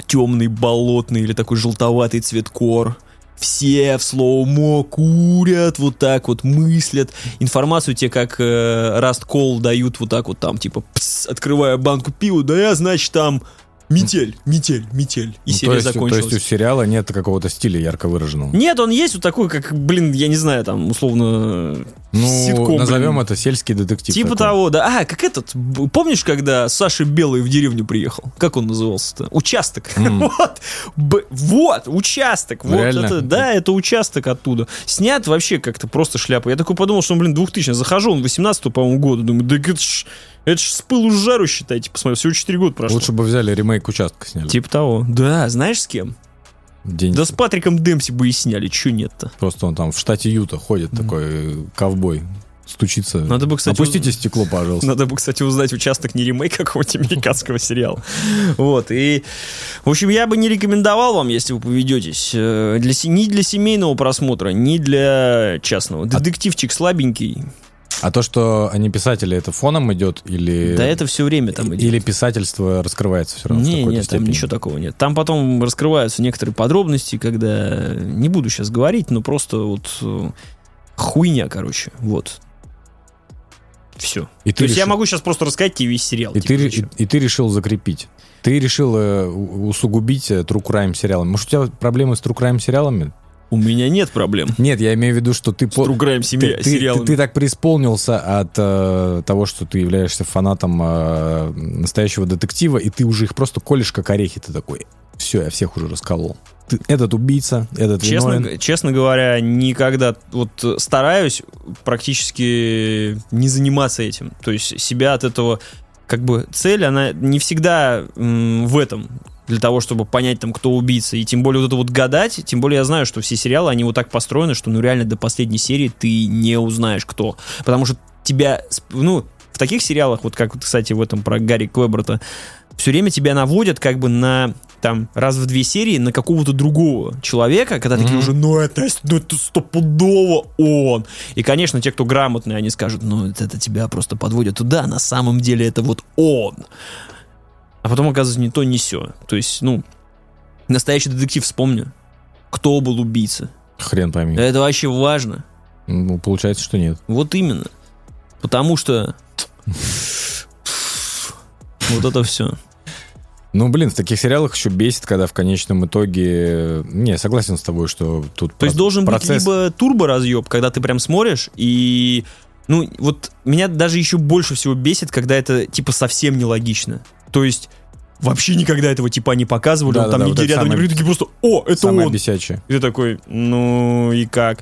темный, болотный или такой желтоватый цвет кор. Все в слоумо курят, вот так вот мыслят. Информацию тебе как э, Rust Call дают вот так вот там, типа, пс, открывая банку пива, да я, значит, там метель, метель, метель. И Ну, то, серия есть, то закончилась. есть у сериала нет какого-то стиля ярко выраженного. Нет, он есть вот такой, как, блин, я не знаю, там, условно, Ну, ситком, назовем блин. это сельский детектив. Типа такой. того, да. А, как этот, помнишь, когда Саша Белый в деревню приехал? Как он назывался-то? Участок. М. Вот, Б- вот, участок. Вот Реально? это, да, это участок оттуда. Снят вообще как-то просто шляпа. Я такой подумал, что он, блин, 2000 Захожу, он 18 по-моему, года. Думаю, да это ж, это ж с пылу с жару, считайте, посмотри, всего 4 года прошло. Лучше бы взяли ремейк участка сняли. Типа того. Да, знаешь с кем? День. Да с Патриком Демпси бы и сняли, чё нет-то? Просто он там в штате Юта ходит такой э, ковбой, стучится. Надо бы, кстати, Опустите уз- стекло, пожалуйста. Надо бы, кстати, узнать участок не ремейк какого-нибудь американского сериала. Вот, и... В общем, я бы не рекомендовал вам, если вы поведетесь, э, для, ни для семейного просмотра, ни для частного. Детективчик слабенький. А то, что они писатели, это фоном идет или... Да это все время там идет. Или писательство раскрывается все равно в Не, какой-то нет, там степени? ничего такого нет. Там потом раскрываются некоторые подробности, когда... Не буду сейчас говорить, но просто вот... э, Хуйня, короче. Вот. Все. И То есть я могу сейчас просто рассказать тебе весь сериал. И типа, ты, и, и ты решил закрепить. Ты решил э, усугубить э, True Crime сериалами. Может, у тебя проблемы с True Crime сериалами? У меня нет проблем. Нет, я имею в виду, что ты... по- Струграем ты, семья, ты- сериалами. ты- ты так преисполнился от э, того, что ты являешься фанатом э, настоящего детектива, и ты уже их просто колешь как орехи. Ты такой, все, я всех уже расколол. Ты- этот убийца, этот Честно, виновен. честно говоря, никогда вот э, стараюсь практически не заниматься этим. То есть себя от этого как бы цель, она не всегда м, в этом. Для того, чтобы понять там, кто убийца. И тем более вот это вот гадать, тем более я знаю, что все сериалы, они вот так построены, что ну реально до последней серии ты не узнаешь, кто. Потому что тебя, ну, в таких сериалах, вот как, кстати, в этом про Гарри Квеберта, все время тебя наводят как бы на там раз в две серии на какого-то другого человека, когда такие Мгм. уже, ну это, ну это стопудово он. И, конечно, те, кто грамотные, они скажут, ну это, это тебя просто подводят туда, на самом деле это вот он. А потом оказывается не то, не все. То есть, ну, настоящий детектив вспомни, кто был убийца. Хрен пойми. Это вообще важно. Ну, получается, что нет. Вот именно. Потому что... Вот это все. Ну, блин, в таких сериалах еще бесит, когда в конечном итоге... Не, согласен с тобой, что тут То есть про- должен процесс... быть либо турбо-разъеб, когда ты прям смотришь, и... Ну, вот меня даже еще больше всего бесит, когда это, типа, совсем нелогично. То есть вообще никогда этого типа не показывали, он там Да-да-да, нигде вот рядом не самое- были, такие просто, о, это Самое он. бесячее. И ты такой, ну и как?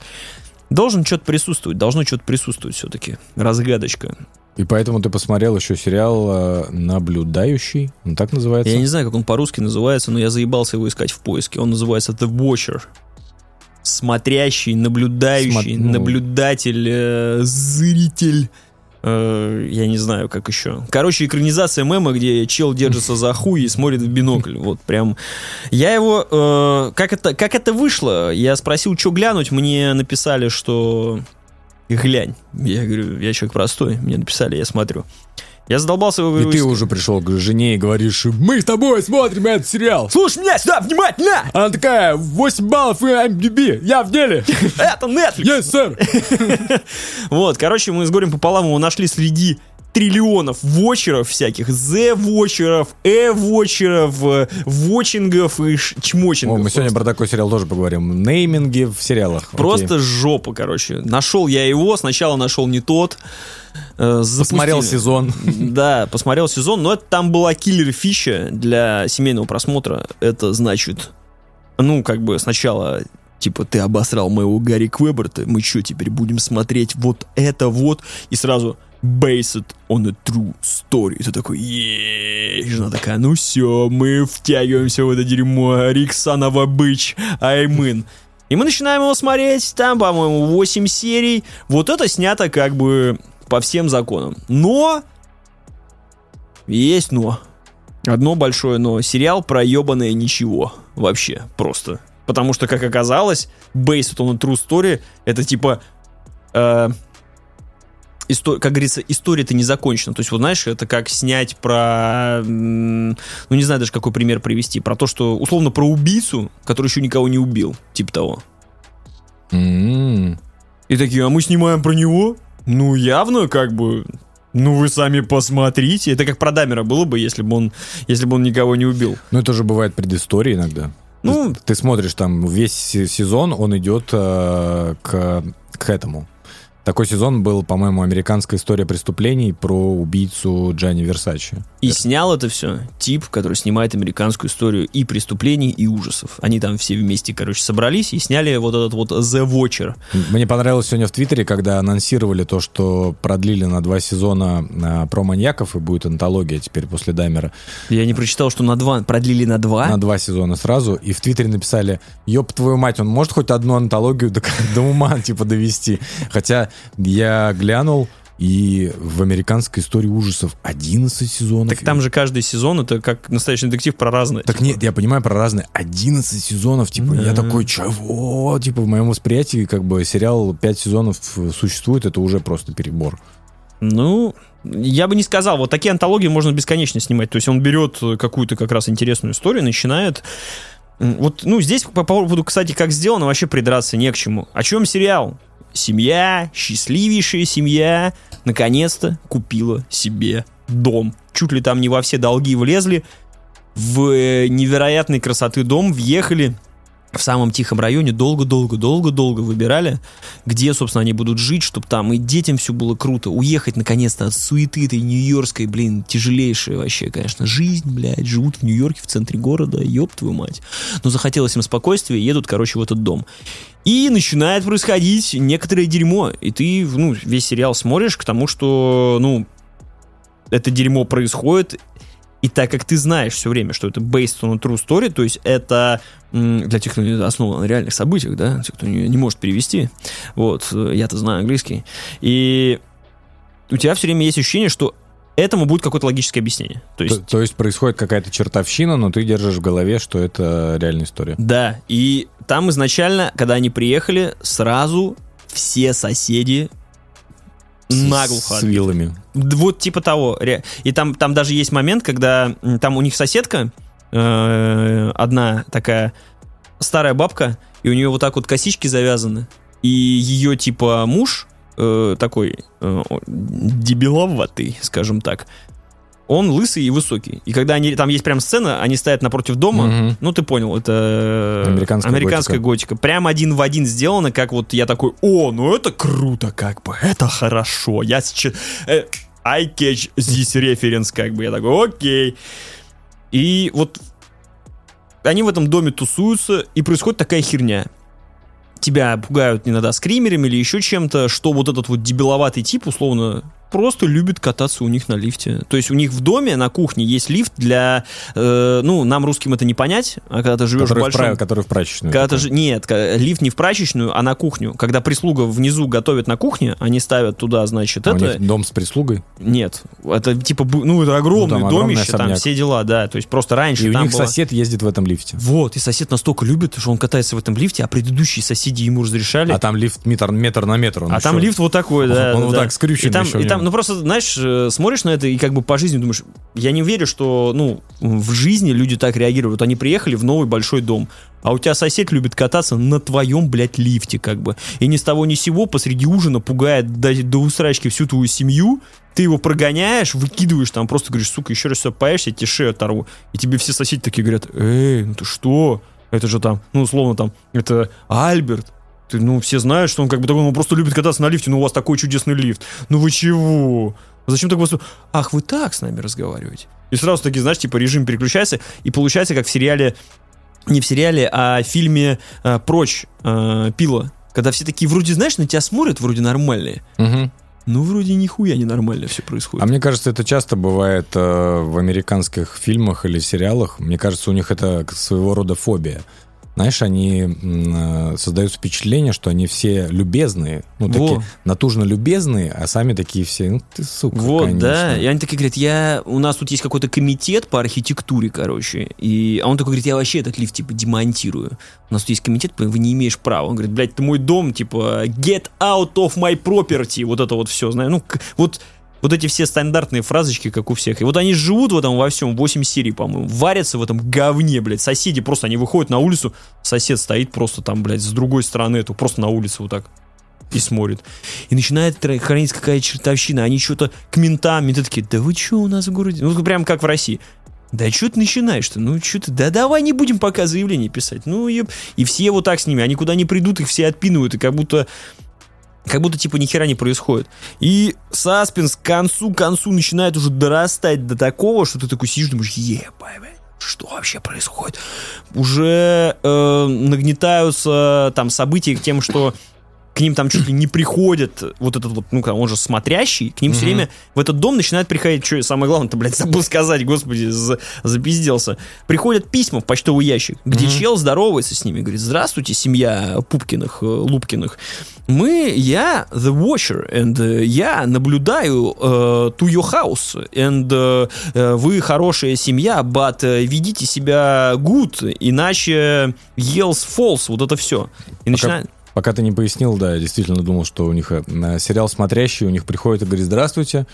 Должен что-то присутствовать, должно что-то присутствовать все-таки. Разгадочка. И поэтому ты посмотрел еще сериал э, «Наблюдающий». Он так называется? Я не знаю, как он по-русски называется, но я заебался его искать в поиске. Он называется The Watcher. Смотрящий, наблюдающий, Смо- ну. наблюдатель, э, зритель. Э, я не знаю, как еще. Короче, экранизация мема, где чел держится за хуй и смотрит в бинокль. Вот прям. Я его... э, как, это, как это вышло? Я спросил, что глянуть. Мне написали, что... Глянь. Я говорю, я человек простой. Мне написали, я смотрю. Я задолбался его... И ты уже пришел к жене и говоришь, мы с тобой смотрим этот сериал. Слушай меня сюда, внимательно! Она такая, 8 баллов и MDB, я в деле. Это Netflix! Yes, sir. Вот, короче, мы с горем пополам его нашли среди триллионов вочеров всяких, Z-вочеров, E-вочеров, э, вотчингов и чмочингов. О, мы сегодня про такой сериал тоже поговорим. Нейминги в сериалах. Просто Окей. жопа, короче. Нашел я его, сначала нашел не тот. э, запустили. Посмотрел сезон. Да, посмотрел сезон, но это там была киллер-фича для семейного просмотра. Это значит, ну, как бы сначала, типа, ты обосрал моего Гарри Квеберта, мы что, теперь будем смотреть вот это вот, и сразу based on a true story. Ты такой, «Еее». Жена такая, ну все, мы втягиваемся в это дерьмо, Риксанова быч, Аймын. И мы начинаем его смотреть, там, по-моему, 8 серий. Вот это снято как бы по всем законам. Но есть но. Одно большое но. Сериал про ебаное ничего. Вообще. Просто. Потому что, как оказалось, Based on a True Story это типа... э, исто- как говорится, история-то не закончена. То есть, вот знаешь, это как снять про... Ну, не знаю даже, какой пример привести. Про то, что, условно, про убийцу, который еще никого не убил. Типа того. М-м. И такие, а мы снимаем про него? Ну, явно, как бы... Ну, вы сами посмотрите. Это как про Дамера было бы, если бы он, если бы он никого не убил. Ну, это же бывает предыстория иногда. Ну, Ты смотришь там весь се- сезон, он идет э, к, к этому. Такой сезон был, по-моему, американская история преступлений про убийцу Джанни Версачи. и снял это все тип, который снимает американскую историю и преступлений, и ужасов. Они там все вместе, короче, собрались и сняли вот этот вот The Watcher. Мне понравилось сегодня в Твиттере, когда анонсировали то, что продлили на два сезона а, про маньяков, и будет антология теперь после Даймера. Я не прочитал, что на два, продлили на два. На два сезона сразу. И в Твиттере написали, ёб твою мать, он может хоть одну антологию до, до ума типа довести. Хотя я глянул, и в американской истории ужасов 11 сезонов. Так там же каждый сезон это как настоящий детектив про разное. Так нет, я понимаю про разные. 11 сезонов, типа, я Да. такой, чего? Типа, в моем восприятии, как бы, сериал 5 сезонов существует, это уже просто перебор. Ну, я бы не сказал. Вот такие антологии можно бесконечно снимать. То есть он берет какую-то как раз интересную историю, начинает... Вот, ну, здесь по поводу, кстати, как сделано, вообще придраться не к чему. О чем сериал? Семья, счастливейшая семья, наконец-то купила себе дом. Чуть ли там не во все долги влезли, в э, невероятной красоты дом въехали в самом тихом районе, долго-долго-долго-долго выбирали, где, собственно, они будут жить, чтобы там и детям все было круто, уехать, наконец-то, от суеты этой нью-йоркской, блин, тяжелейшая вообще, конечно, жизнь, блядь, живут в Нью-Йорке, в центре города, ёб твою мать. Но захотелось им спокойствия, едут, короче, в этот дом. И начинает происходить некоторое дерьмо, и ты, ну, весь сериал смотришь к тому, что, ну, это дерьмо происходит, И так как ты знаешь все время, что это based on a true story, то есть это для тех, кто не основан на реальных событиях, да, тех, кто не, не может перевести, вот, э, я-то знаю английский, и у тебя все время есть ощущение, что этому будет какое-то логическое объяснение. То То, есть, то есть происходит какая-то чертовщина, но ты держишь в голове, что это реальная история. да, и там изначально, когда они приехали, сразу все соседи наглухо С вилами. Вот типа того. И там, там даже есть момент, когда там у них соседка, э, одна такая старая бабка, и у нее вот так вот косички завязаны. И ее типа муж э, такой э, дебиловатый, скажем так. Он лысый и высокий. И когда они там есть прям сцена, они стоят напротив дома. Мгм. Ну, ты понял, это э, Американская американская готика. Прям один в один сделано, как вот я такой, о, ну это круто, как бы, это хорошо. Я сейчас... э, I catch this reference, как бы. Я такой, окей. И вот они в этом доме тусуются, и происходит такая херня. Тебя пугают иногда скримерами или еще чем-то, что вот этот вот дебиловатый тип, условно, просто любит кататься у них на лифте. То есть у них в доме на кухне есть лифт для... э, ну, нам, русским, это не понять, а когда ты живешь в Который в, большом... пра- который в прачечную. Когда ты же, нет, лифт не в прачечную, а на кухню. Когда прислуга внизу готовит на кухне, они ставят туда, значит, А у это... них дом с прислугой. Нет, это типа, ну, это огромное Ну, там огромный домище, там все дела, да. То есть просто раньше И у там них было- сосед ездит в этом лифте. Вот, и сосед настолько любит, что он катается в этом лифте, а предыдущие соседи ему разрешали. А там лифт метр, метр на метр. А там еще- лифт вот такой, да. Он да, вот да. так скрючен И там, еще в и там, нем. ну просто, знаешь, э, смотришь на это и как бы по жизни думаешь, я не верю, что, ну, в жизни люди так реагируют. Они приехали в новый большой дом, а у тебя сосед любит кататься на твоем, блядь, лифте, как бы. И ни с того ни с сего посреди ужина пугает до, до усрачки всю твою семью, ты его прогоняешь, выкидываешь там, просто говоришь, сука, еще раз сюда появишься, я тебе шею оторву. И тебе все соседи такие говорят, эй, ну ты что? Это же там, ну, условно там, это Альберт, ты, ну, все знают, что он как бы такой, он просто любит кататься на лифте, но у вас такой чудесный лифт. Ну вы чего? Зачем так вас... Ах, вы так с нами разговариваете? И сразу таки, знаешь, типа режим переключается, и получается, как в сериале, не в сериале, а в фильме э, «Прочь» э, Пила. Когда все такие вроде, знаешь, на тебя смотрят, вроде нормальные. Мгм. Ну, вроде нихуя ненормально все происходит. А мне кажется, это часто бывает э, в американских фильмах или сериалах. Мне кажется, у них это своего рода фобия. Знаешь, они э, создают впечатление, что они все любезные, ну, такие Во. натужно любезные, а сами такие все, ну, ты сука, Вот, конечно. да. И они такие говорят, я, у нас тут есть какой-то комитет по архитектуре, короче. И, а он такой говорит, я вообще этот лифт, типа, демонтирую. У нас тут есть комитет, вы не имеешь права. Он говорит, блядь, это мой дом, типа, get out of my property. Вот это вот все, знаю. Ну, вот вот эти все стандартные фразочки, как у всех. И вот они живут в этом во всем, 8 серий, по-моему, варятся в этом говне, блядь. Соседи просто, они выходят на улицу, сосед стоит просто там, блядь, с другой стороны, эту просто на улице вот так и смотрит. И начинает хранить какая-то чертовщина. Они что-то к ментам, менты такие, да вы что у нас в городе? Ну, прям как в России. Да что ты начинаешь-то? Ну, что ты? Да давай не будем пока заявление писать. Ну, еб. И все вот так с ними. Они куда не придут, их все отпинывают. И как будто как будто типа ни хера не происходит. И саспенс к концу, к концу начинает уже дорастать до такого, что ты такой сидишь, думаешь, ебать, что вообще происходит? Уже э, нагнетаются там события к тем, что к ним там чуть ли не приходит вот этот вот, ну, он же смотрящий, к ним все Мгм. время в этот дом начинает приходить, что самое главное-то, блядь, забыл сказать, господи, за- запизделся. Приходят письма в почтовый ящик, где Мгм. чел здоровается с ними, говорит, здравствуйте, семья Пупкиных, э, Лупкиных. Мы, я The Watcher, and э, я наблюдаю э, to your house, and э, вы хорошая семья, but э, ведите себя good, иначе Yells Falls, вот это все. И начинает... Пока ты не пояснил, да, я действительно думал, что у них э, сериал «Смотрящий» у них приходит и говорит, здравствуйте,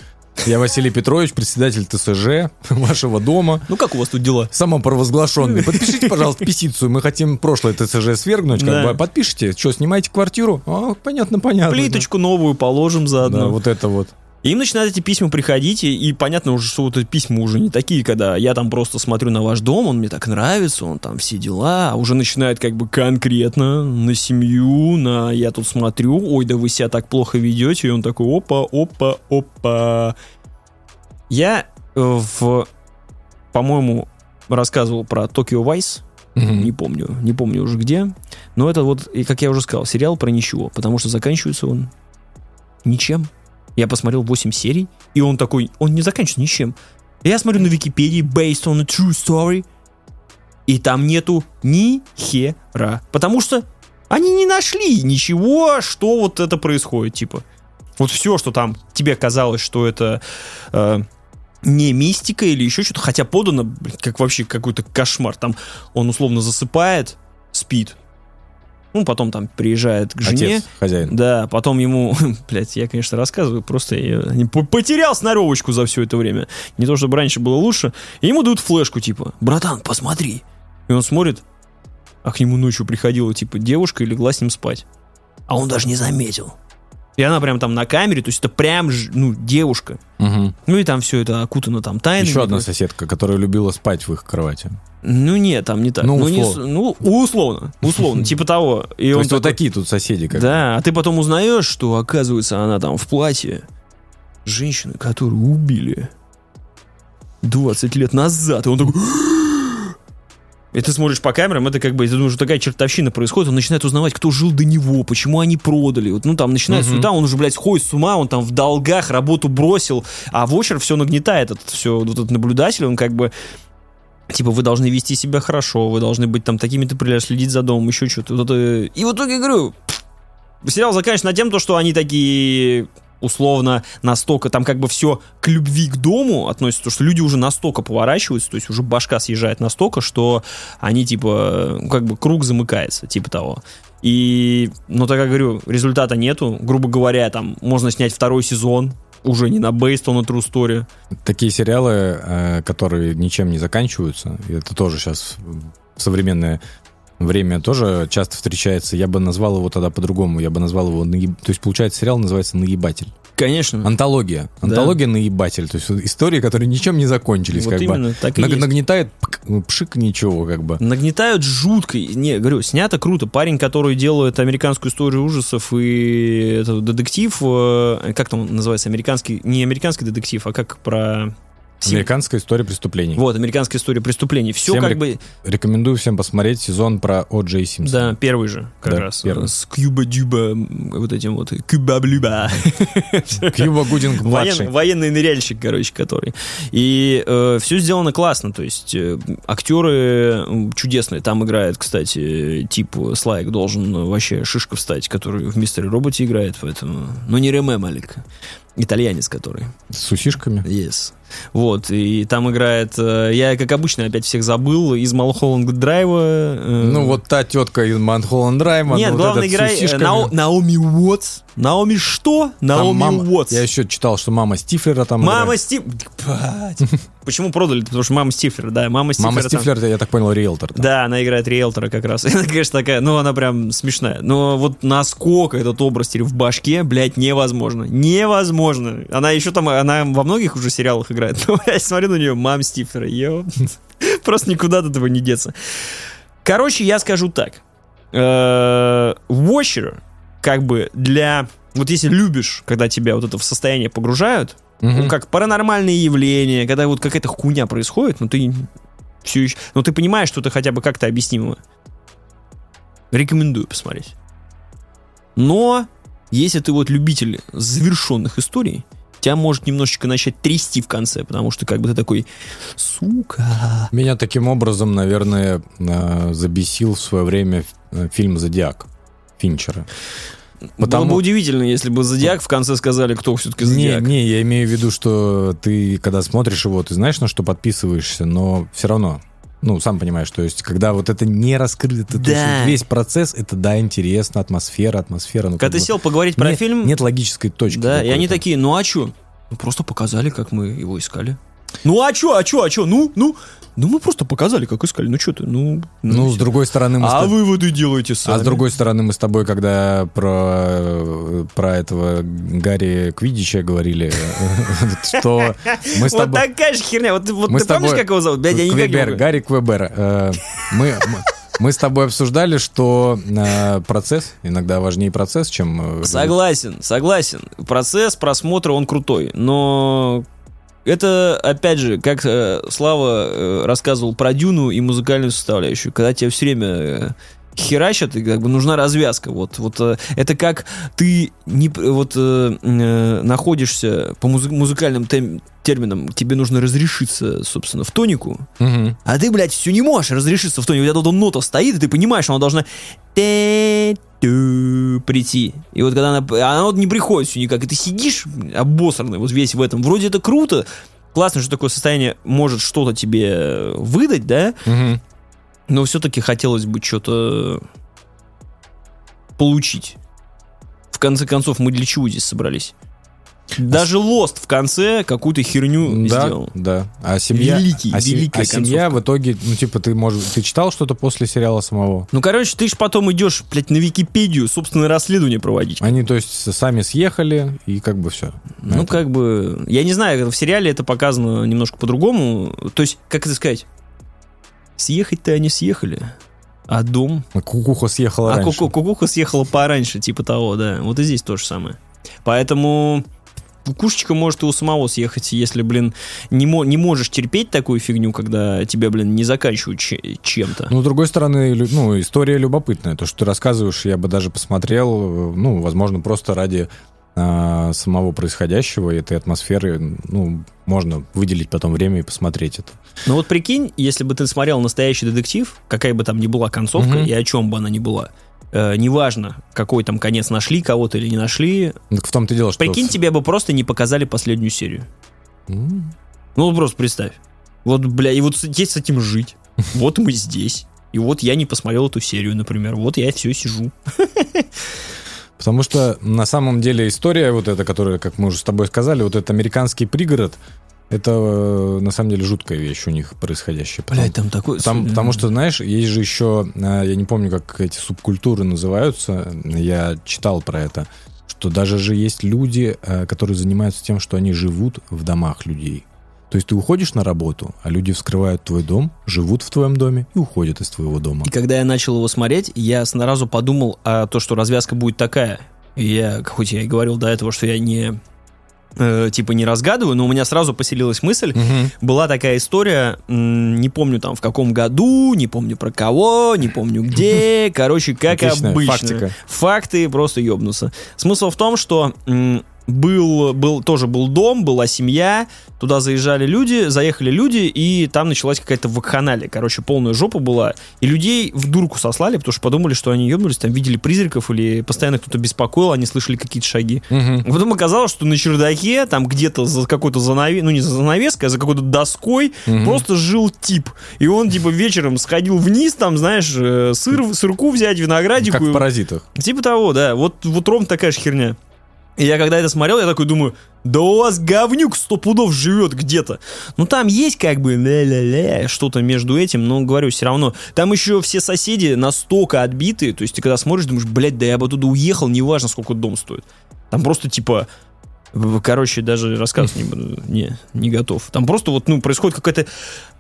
я Василий Петрович, председатель ТСЖ вашего дома, Ну как у вас тут дела? самопровозглашенный. Подпишите, пожалуйста, петицию. Мы хотим прошлое ТСЖ свергнуть. Как Да. бы подпишите. Что, снимаете квартиру? А, понятно, понятно. Плиточку новую положим Да, заодно. вот это вот. И им начинают эти письма приходить, и, и понятно уже, что вот эти письма уже не такие, когда я там просто смотрю на ваш дом, он мне так нравится, он там все дела, а уже начинает как бы конкретно на семью, на я тут смотрю, ой, да вы себя так плохо ведете, и он такой, опа, опа, опа. Я э, в, по-моему, рассказывал про Токио Вайс, Мгм. не помню, не помню уже где. Но это вот, и как я уже сказал, сериал про ничего, потому что заканчивается он ничем. Я посмотрел 8 серий, и он такой, он не заканчивается ничем. Я смотрю на Википедии based on a true story, и там нету ни хера. Потому что они не нашли ничего, что вот это происходит, типа. Вот все, что там тебе казалось, что это э, не мистика или еще что-то, хотя подано, блин, как вообще какой-то кошмар. Там он условно засыпает, спит. Ну, потом там приезжает к жене. Отец, хозяин. Да, потом ему, блядь, я, конечно, рассказываю, просто я потерял сноровочку за все это время. Не то, чтобы раньше было лучше. И ему дают флешку, типа, братан, посмотри. И он смотрит, а к нему ночью приходила, типа, девушка и легла с ним спать. А он даже не заметил. И она прям там на камере, то есть это прям, ну, девушка. Мгм. Ну и там все это окутано там тайнами. Еще одна соседка, которая любила спать в их кровати. Ну нет, там не так. Ну, не условно. с- ну, условно, условно, типа того. И То он есть вот такой- такие тут соседи. Как. Да, а ты потом узнаешь, что, оказывается, она там в платье женщины, которую убили 20 лет назад. И он такой... И ты смотришь по камерам, это как бы, ты думаешь, что такая чертовщина происходит, он начинает узнавать, кто жил до него, почему они продали. Вот, ну, там начинается Мгм. суета, он уже, блядь, сходит с ума, он там в долгах, работу бросил, а Вочер все нагнетает, этот все, вот этот наблюдатель, он как бы Типа, вы должны вести себя хорошо, вы должны быть там такими-то приля- следить за домом, еще что-то. Вот это- И в итоге, говорю, сериал заканчивается на тем, то, что они такие условно настолько, там как бы все к любви к дому относится, то, что люди уже настолько поворачиваются, то есть уже башка съезжает настолько, что они типа, ну, как бы круг замыкается, типа того. И, ну, так как говорю, результата нету, грубо говоря, там можно снять второй сезон, уже не на based on a true story. Такие сериалы, э, которые ничем не заканчиваются, это тоже сейчас в современное время тоже часто встречается. Я бы назвал его тогда по-другому. Я бы назвал его... наеб- То есть, получается, сериал называется «Наебатель». Конечно. Антология. Да. Антология «Наебатель». То есть, истории, которые ничем не закончились. Вот как бы. именно, так и Наг- есть. Нагнетает пк, пшик ничего, как бы. Нагнетают жутко. Не, говорю, снято круто. Парень, который делает американскую историю ужасов и это детектив, э, как там называется, американский, не американский детектив, а как про... Сим- Американская история преступлений. Вот, американская история преступлений. Все Всем как рек- бы... Рекомендую всем посмотреть сезон про О. Джей Симпсона. Да, первый же, как Да, раз. первый. С Кьюба-Дюба, вот этим вот, Кюба-блюба. Кьюба Гудинг младший. Воен- военный ныряльщик, короче, который. И все сделано классно, то есть э, актеры чудесные. Там играет, кстати, тип Слайк должен вообще шишка встать, который в Мистере Роботе играет, поэтому... Ну, не Реме Малик, итальянец который. С усишками. Yes. Вот, и там играет... э, Я, как обычно, опять всех забыл. Из Малхолланд Драйва. э, Ну, вот та тетка из Манхолланд Драйва. Нет, ну, вот э, усишками. Нао- Наоми Уотс. Наоми что? Там Наоми мама- Уотс. Я еще читал, что мама Стифлера там Мама. Блядь. Почему продали? Потому что мама Стифлер, да. Мама Стифлер. Мама там- Стифлер, я так понял, риэлтор. там. Да, она играет риэлтора как раз. Она, конечно, такая, ну, она прям смешная. Но вот насколько этот образ теперь в башке, блядь, невозможно. Невозможно. Она еще там, она во многих уже сериалах играет. Но я смотрю на нее, мам Стифлера, ё. Просто никуда от этого не деться. Короче, я скажу так. Э, Watcher, как бы для... Вот если любишь, когда тебя вот это в состояние погружают, ну, как паранормальные явления, когда вот какая-то хуйня происходит, но ты все еще... Но ты понимаешь, что это хотя бы как-то объяснимо. Рекомендую посмотреть. Но, если ты вот любитель завершенных историй, тебя может немножечко начать трясти в конце, потому что как бы ты такой, сука. Меня таким образом, наверное, э, забесил в свое время э, фильм «Зодиак» Финчера. Потому- Было бы удивительно, если бы Зодиак в конце сказали, кто все-таки Не, Зодиак. не, я имею в виду, что ты, когда смотришь его, ты знаешь, на что подписываешься, но все равно, ну, сам понимаешь, то есть, когда вот это не раскрыто, то есть Да. вот весь процесс, это, да, интересно, атмосфера, атмосфера. Ну, Когда ты бы сел поговорить про нет, фильм, Нет логической точки. да, и они такие, ну а чё? Ну просто показали, как мы его искали. Ну а чё, а чё, а чё? Ну, ну, ну мы просто показали, как искали. Ну что ты, ну... Ну, с другой стороны, мы с а тоб- выводы делаете сами. А с другой стороны, мы с тобой, когда про, про этого Гарри Квидича говорили, что мы с Вот тобой... такая же херня. Вот, вот ты с тобой- помнишь, как его зовут? Квебер. Гарри Квебер. Э, Мы, мы- мы с тобой обсуждали, что э, процесс иногда важнее процесс, чем... э, Согласен, согласен. Процесс просмотра, он крутой. Но это, опять же, как э, Слава э, рассказывал про Дюну и музыкальную составляющую. Когда тебя все время э, херачат, и как бы нужна развязка. Вот, вот э, это как ты не, вот, э, э, находишься по музы- музыкальным тем- терминам, тебе нужно разрешиться, собственно, в тонику, Мгм. а ты, блядь, все не можешь разрешиться в тоне. У тебя тут нота стоит, и ты понимаешь, она должна прийти. И вот когда она... Она вот не приходит все никак, и ты сидишь обосранный вот весь в этом. Вроде это круто, классно, что такое состояние может что-то тебе выдать, да? Мгм. Но все-таки хотелось бы что-то получить. В конце концов, мы для чего здесь собрались? Даже Лост в конце какую-то херню Да, сделал. да. А семья, Великий, а, се- великая а семья концовка. в итоге, ну, типа, ты, может, ты читал что-то после сериала самого? Ну, короче, ты ж потом идешь, блядь, на Википедию собственное расследование проводить. Они, то есть, сами съехали, и как бы все. Ну, как бы... Я не знаю, в сериале это показано немножко по-другому. То есть, как это сказать? Съехать-то они съехали, а дом... Кукуха съехала А раньше. ку- кукуха съехала пораньше, типа того, да. Вот и здесь то же самое. Поэтому кукушечка может и у самого съехать, если, блин, не, мо- не можешь терпеть такую фигню, когда тебя, блин, не заканчивают че- чем-то. Ну, с другой стороны, ну, история любопытная. То, что ты рассказываешь, я бы даже посмотрел, ну, возможно, просто ради а, самого происходящего и этой атмосферы, ну, можно выделить потом время и посмотреть это. Ну вот прикинь, если бы ты смотрел настоящий детектив, какая бы там ни была концовка Мгм. и о чем бы она ни была, э, неважно, какой там конец нашли, кого-то или не нашли, Так в том-то дело, что... прикинь, тебе бы просто не показали последнюю серию. М, Ну просто представь. Вот, бля, и вот есть с этим жить. Вот мы здесь. И вот я не посмотрел эту серию, например. Вот я все сижу. Потому что на самом деле история вот эта, которая, как мы уже с тобой сказали, вот этот американский пригород, это э, на самом деле жуткая вещь у них происходящая. Потому- там такой... Там, потому что, знаешь, есть же еще, э, я не помню, как эти субкультуры называются, я читал про это, что даже же есть люди, э, которые занимаются тем, что они живут в домах людей. То есть ты уходишь на работу, а люди вскрывают твой дом, живут в твоем доме и уходят из твоего дома. И когда я начал его смотреть, я сразу подумал о то, что развязка будет такая. И я, хоть я и говорил до этого, что я не э, типа не разгадываю, но у меня сразу поселилась мысль. Мгм. Была такая история, м, не помню там в каком году, не помню про кого, не помню где. Короче, как Отличная обычно. фактика. Факты просто ёбнутся. Смысл в том, что м, был, был, тоже был дом, была семья, туда заезжали люди, заехали люди, и там началась какая-то вакханалия. Короче, полная жопа была. И людей в дурку сослали, потому что подумали, что они ебнулись, там видели призраков или постоянно кто-то беспокоил, они слышали какие-то шаги. А Потом оказалось, что на чердаке, там где-то за какой-то занавеской, ну не за занавеской, а за какой-то доской Мгм. просто жил тип. И он типа вечером сходил вниз, там, знаешь, э, сыр, сырку взять, виноградику. Как в паразитах. Типа того, да. Вот, вот ровно такая же херня. И я когда это смотрел, я такой думаю, да у вас говнюк сто пудов живет где-то. Ну там есть как бы ля-ля-ля, что-то между этим, но говорю, все равно. Там еще все соседи настолько отбиты, то есть ты когда смотришь, думаешь, блядь, да я бы туда уехал, неважно, сколько дом стоит. Там просто типа, короче, даже рассказывать не не, не готов. Там просто вот, ну, происходит какая-то,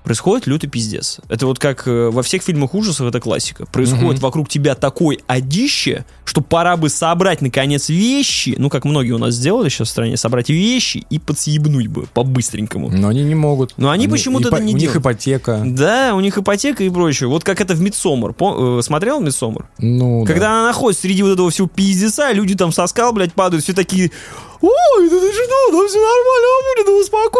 происходит лютый пиздец. Это вот как э, во всех фильмах ужасов, это классика. Происходит Мгм. вокруг тебя такой одище, что пора бы собрать, наконец, вещи, ну, как многие у нас сделали сейчас в стране, собрать вещи и подсъебнуть бы по-быстренькому. Но они не могут. Но они почему-то ипо- это не У них делают. ипотека. Да, у них ипотека и прочее. Вот как это в Мидсомер. По- э, смотрел Мидсомер? Ну, Когда да. она находится среди вот этого всего пиздеца, люди там со скал, блядь, падают, все такие, ой, да ты что, там все нормально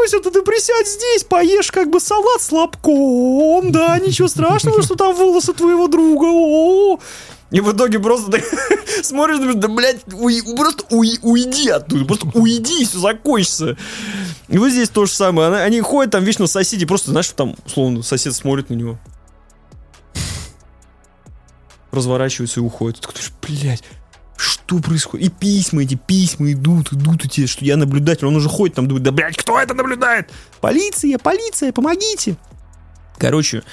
будет, да успокойся, да ты присядь здесь, поешь как бы салат с лобком, да, ничего страшного, что там волосы твоего друга, о и в итоге просто так смотришь, думаешь, да, блядь, уй- просто уй- уйди оттуда, просто уйди, все закончится. И вот здесь то же самое. Она- Они ходят там вечно соседи, просто, знаешь, там, условно, сосед смотрит на него. Разворачивается и уходит. Ты такой, блядь, что происходит? И письма эти, письма идут, идут эти, что я наблюдатель. Он уже ходит там, думает, да, блядь, кто это наблюдает? Полиция, полиция, помогите. Короче,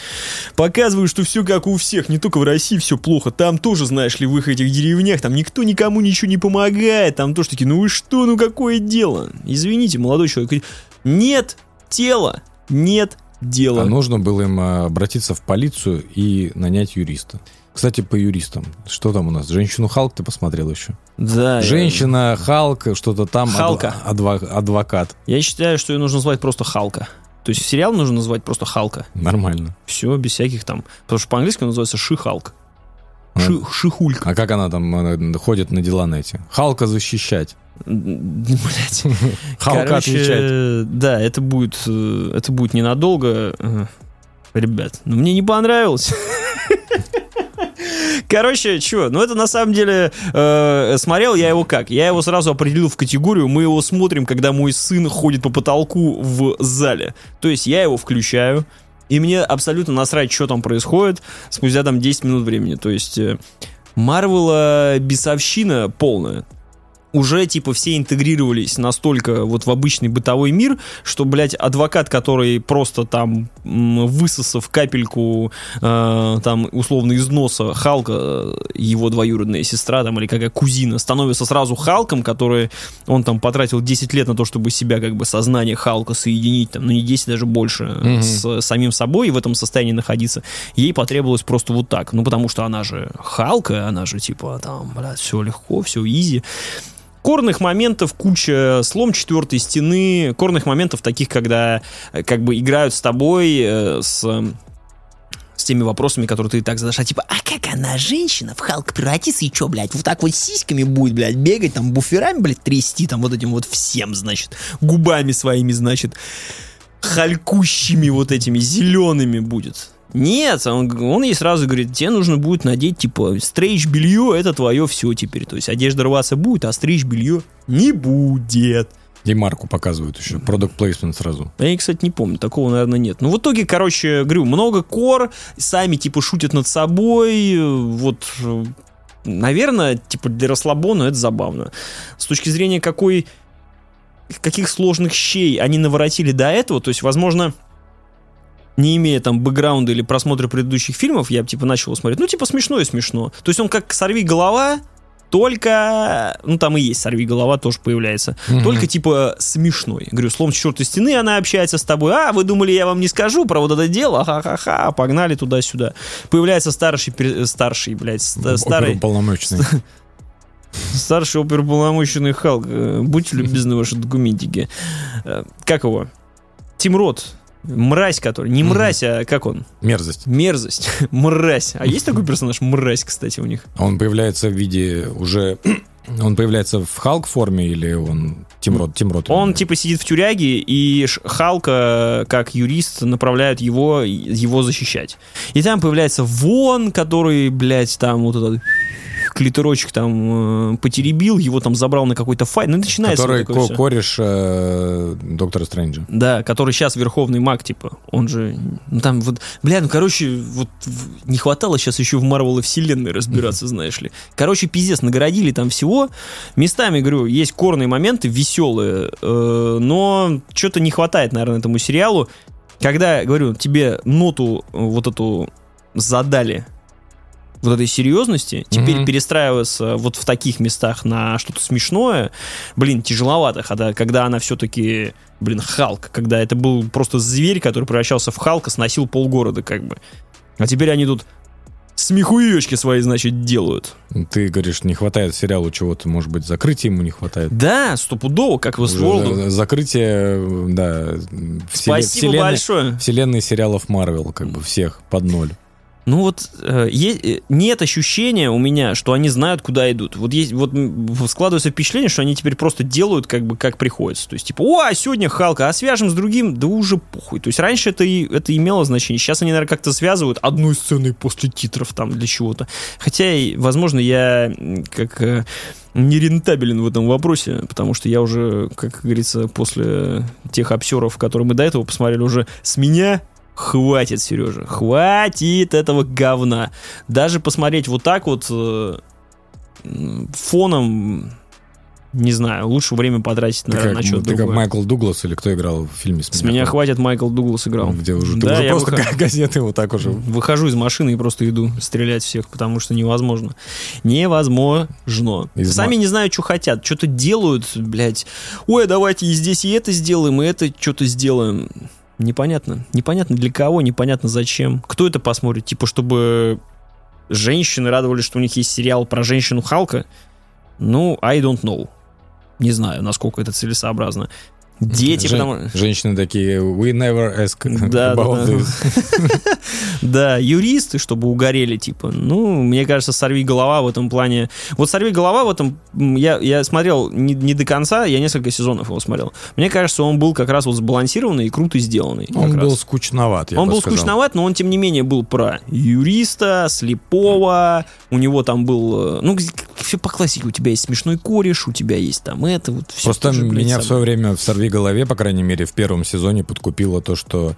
показываю, что все как у всех, не только в России все плохо. Там тоже, знаешь ли, в их этих деревнях, там никто никому ничего не помогает. Там тоже такие, ну вы что, ну какое дело? Извините, молодой человек. Нет тела, нет дела. А нужно было им а, обратиться в полицию и нанять юриста. Кстати, по юристам. Что там у нас? Женщину Халк ты посмотрел еще? Да. я- Женщина Халк, что-то там. Халка. адва- адвокат. Я считаю, что ее нужно назвать просто Халка. То есть сериал нужно назвать просто Халка. Нормально. Все, без всяких там. Потому что по-английски он называется Ши Халк. Ши- Шихулька. А как она там э, ходит на дела на эти? Халка защищать. Блять. Халка Короче, отвечать. Да, это будет, э, это будет ненадолго. Э, Ребят, ну мне не понравилось. Короче, что, ну это на самом деле э, смотрел я его как? Я его сразу определил в категорию, мы его смотрим, когда мой сын ходит по потолку в зале. То есть я его включаю, и мне абсолютно насрать, что там происходит, спустя там 10 минут времени. То есть э, Марвела бесовщина полная уже, типа, все интегрировались настолько вот в обычный бытовой мир, что, блядь, адвокат, который просто там, высосав капельку, э, там, условно, из носа Халка, э, его двоюродная сестра, там, или какая кузина, становится сразу Халком, который, он там потратил 10 лет на то, чтобы себя, как бы, сознание Халка соединить, там, ну, не 10, даже больше, Мгм. с самим собой и в этом состоянии находиться. Ей потребовалось просто вот так. Ну, потому что она же Халка, она же, типа, там, блядь, все легко, все изи. Корных моментов куча, слом четвертой стены, корных моментов таких, когда э, как бы играют с тобой, э, с, э, с теми вопросами, которые ты и так задашь, а типа, а как она, женщина, в Халк превратится и что, блядь, вот так вот сиськами будет, блядь, бегать, там, буферами, блядь, трясти, там, вот этим вот всем, значит, губами своими, значит, халькущими вот этими зелеными будет. Нет, он, он ей сразу говорит, тебе нужно будет надеть, типа, стрейч белье, это твое все теперь. То есть одежда рваться будет, а стрейч белье не будет. И марку показывают еще. Product placement сразу. Я, кстати, не помню, такого, наверное, нет. Ну, в итоге, короче, говорю, много кор, сами, типа, шутят над собой, вот, наверное, типа, для расслабона это забавно. С точки зрения какой, каких сложных щей они наворотили до этого, то есть, возможно, не имея там бэкграунда или просмотра предыдущих фильмов, я бы, типа, начал его смотреть, ну, типа, смешно и смешно. То есть он как «Сорви голова», только, ну там и есть сорви голова тоже появляется, Мгм. только типа смешной. Говорю, словом, с чертой стены она общается с тобой. А, вы думали, я вам не скажу про вот это дело? Ха-ха-ха, погнали туда-сюда. Появляется старший, старший, блядь, ст- старый, Полномочный. старший оперуполномоченный Халк. Э, Будьте любезны, ваши документики. Э, Как его? Тим Рот. Мразь который. Не мразь, а как он? Мерзость. Мерзость. Мразь. А есть такой персонаж? Мразь, кстати, у них. Он появляется в виде уже... Он появляется в Халк форме или он Тимрот? Тимрот. Он типа сидит в тюряге, и Халка, как юрист, направляет его, его защищать. И там появляется Вон, который, блядь, там вот этот клиторочек там э, потеребил, его там забрал на какой-то файт. Ну, начинается Который вот ко- кореш э, доктора Стрэнджа. Да, который сейчас верховный маг, типа. Он же, ну там вот, бля, ну короче, вот не хватало сейчас еще в Марвел и вселенной разбираться, знаешь ли. Короче, пиздец, нагородили там всего. Местами, говорю, есть корные моменты, веселые, э, но что-то не хватает, наверное, этому сериалу. Когда, говорю, тебе ноту э, вот эту задали вот этой серьезности, теперь Мгм. перестраиваться вот в таких местах на что-то смешное, блин, тяжеловато, когда, когда она все-таки, блин, Халк, когда это был просто зверь, который превращался в Халка, сносил полгорода как бы. А теперь они тут смехуечки свои, значит, делают. Ты говоришь, не хватает сериалу чего-то, может быть, закрытия ему не хватает. Да, стопудово, как в Westworld. за- Закрытие, да, Спасибо вселенной- большое. Вселенной сериалов Марвел, как бы всех под ноль. Ну вот э, е- э, нет ощущения у меня, что они знают, куда идут. Вот есть, вот складывается впечатление, что они теперь просто делают как бы как приходится. То есть типа, о, а сегодня Халка, а свяжем с другим, да уже похуй. То есть раньше это и это имело значение. Сейчас они, наверное, как-то связывают одной сценой после титров там для чего-то. Хотя, возможно, я как э, нерентабелен в этом вопросе, потому что я уже, как говорится, после тех обсеров, которые мы до этого посмотрели, уже с меня хватит, Сережа, хватит этого говна. Даже посмотреть вот так вот э, фоном, не знаю, лучше время потратить, как, на что-то ты как другое. Майкл Дуглас или кто играл в фильме «С С меня хватит, Майкл Дуглас играл. Где уже, ты Да, уже я просто выхожу. как газеты вот так уже. Выхожу из машины и просто иду стрелять всех, потому что невозможно. Невозможно. Из Сами не знают, что хотят. Что-то делают, блядь. Ой, давайте и здесь и это сделаем, и это что-то сделаем. Непонятно. Непонятно для кого, непонятно зачем. Кто это посмотрит? Типа, чтобы женщины радовались, что у них есть сериал про женщину Халка? Ну, I don't know. Не знаю, насколько это целесообразно. Дети, Жен- потому Женщины такие, we never ask Да, about да. this. Да, юристы, чтобы угорели, типа. Ну, мне кажется, сорви голова в этом плане. Вот сорви голова в этом. Я, я смотрел не, не до конца, я несколько сезонов его смотрел. Мне кажется, он был как раз вот сбалансированный и круто сделанный. Он раз. был скучноват, я он бы был сказал. скучноват, но он, тем не менее, был про юриста, слепого. У него там был... э, Ну, все по классике. У тебя есть смешной кореш, у тебя есть там это. Вот всё Просто меня в свое время в «Сорви голове», по крайней мере, в первом сезоне подкупило то, что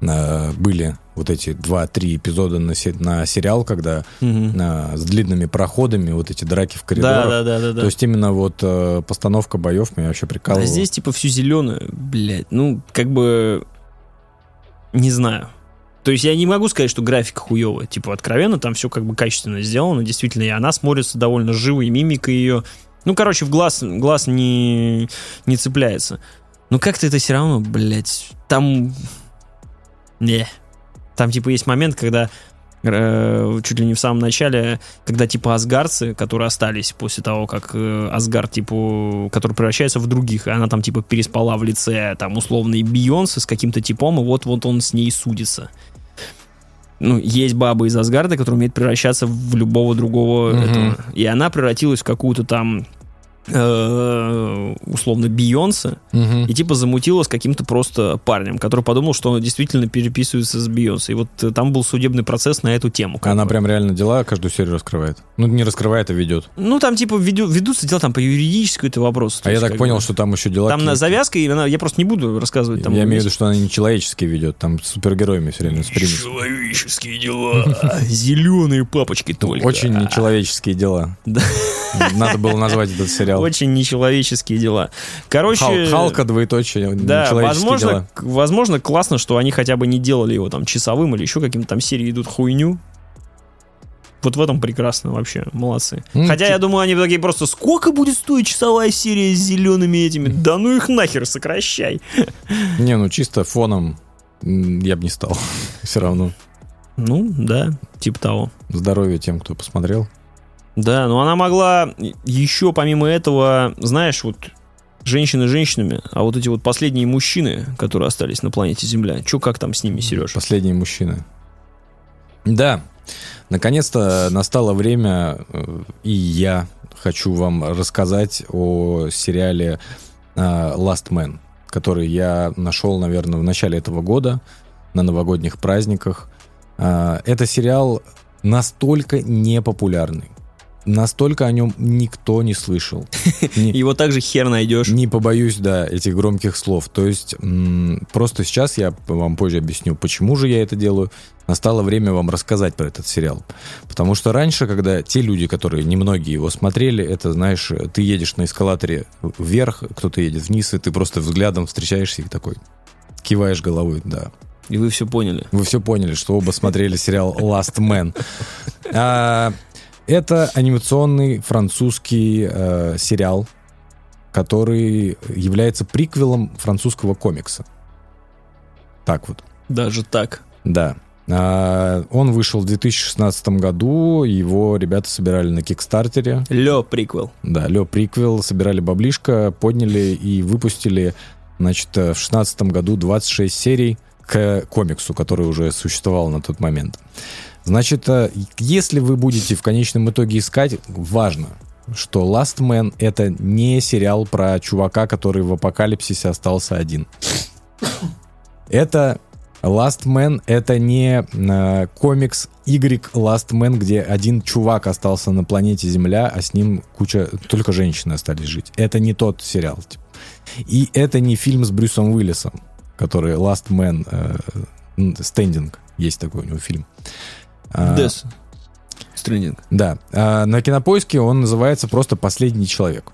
э, были вот эти два-три эпизода на, се- на сериал, когда Мгм. э, с длинными проходами, вот эти драки в коридорах. Да, да, да, да, да. То есть именно вот э, постановка боев меня вообще прикалывала. А здесь типа всю зеленую, блядь, ну, как бы, не знаю. То есть я не могу сказать, что графика хуевая. Типа, откровенно, там все как бы качественно сделано. Действительно, и она смотрится довольно живо, и мимика ее... Ну, короче, в глаз, глаз не, не цепляется. Но как-то это все равно, блядь, там... Не. Там, типа, есть момент, когда э, чуть ли не в самом начале, когда, типа, асгарцы, которые остались после того, как э, Асгард, типа, который превращается в других, и она там, типа, переспала в лице, там, условной Бейонсе с каким-то типом, и вот-вот он с ней судится. Ну, есть баба из Асгарда, которая умеет превращаться в любого другого Мгм. этого. И она превратилась в какую-то там условно Бейонсе, Мгм. и типа замутила с каким-то просто парнем, который подумал, что он действительно переписывается с Бейонсе. И вот э, там был судебный процесс на эту тему. Она бы. прям реально дела каждую серию раскрывает. Ну, не раскрывает, а ведет. Ну, там типа веду- ведутся дела там по юридическому это вопрос. А я так понял, что там еще дела... Там на завязка, и она, я просто не буду рассказывать. Там Я имею в виду, что она не человечески ведет, там с супергероями все время с примесью. Человеческие дела. Зеленые папочки только. Очень нечеловеческие дела. Надо было назвать этот сериал. Очень нечеловеческие дела. Короче... Хал- Халка, двоеточие, Да, нечеловеческие возможно, дела. возможно, классно, что они хотя бы не делали его там часовым или еще каким-то там серии идут хуйню. Вот в этом прекрасно вообще, молодцы. Ну, Хотя я думаю, они такие просто, сколько будет стоить часовая серия с зелеными этими? Да ну их нахер, сокращай. Не, ну чисто фоном я бы не стал. Все равно. Ну, да, типа того. Здоровья тем, кто посмотрел. Да, но она могла еще помимо этого, знаешь, вот женщины женщинами, а вот эти вот последние мужчины, которые остались на планете Земля, что как там с ними, Сереж? Последние мужчины. Да, наконец-то настало время, э, и я хочу вам рассказать о сериале э, Last Man, который я нашел, наверное, в начале этого года на новогодних праздниках. Э, Это сериал настолько непопулярный, настолько о нем никто не слышал. Не- Его также хер найдешь. не побоюсь, да, этих громких слов. То есть, м, просто сейчас я вам позже объясню, почему же я это делаю. Настало время вам рассказать про этот сериал. Потому что раньше, когда те люди, которые немногие его смотрели, это, знаешь, ты едешь на эскалаторе вверх, кто-то едет вниз, и ты просто взглядом встречаешься и такой киваешь головой, да. И вы все поняли. Вы все поняли, что оба смотрели сериал Last Man. А, Это анимационный французский э, сериал, который является приквелом французского комикса. Так вот, Даже так. да. А, Он вышел в 2016 году, его ребята собирали на Кикстартере. Лё, приквел. Да, Лё приквел, собирали баблишко, подняли и выпустили, значит, э, в 16 году 26 серий к комиксу, который уже существовал на тот момент. Значит, э, если вы будете в конечном итоге искать, важно, что Last Man — это не сериал про чувака, который в апокалипсисе остался один. Это Last Man — это не э, комикс Y Last Man, где один чувак остался на планете Земля, а с ним куча... Только женщины остались жить. Это не тот сериал. типа. И это не фильм с Брюсом Уиллисом, который Last Man э, Standing. Есть такой у него фильм. Дес. Стрендинг. Да. А, на кинопоиске он называется просто Последний человек.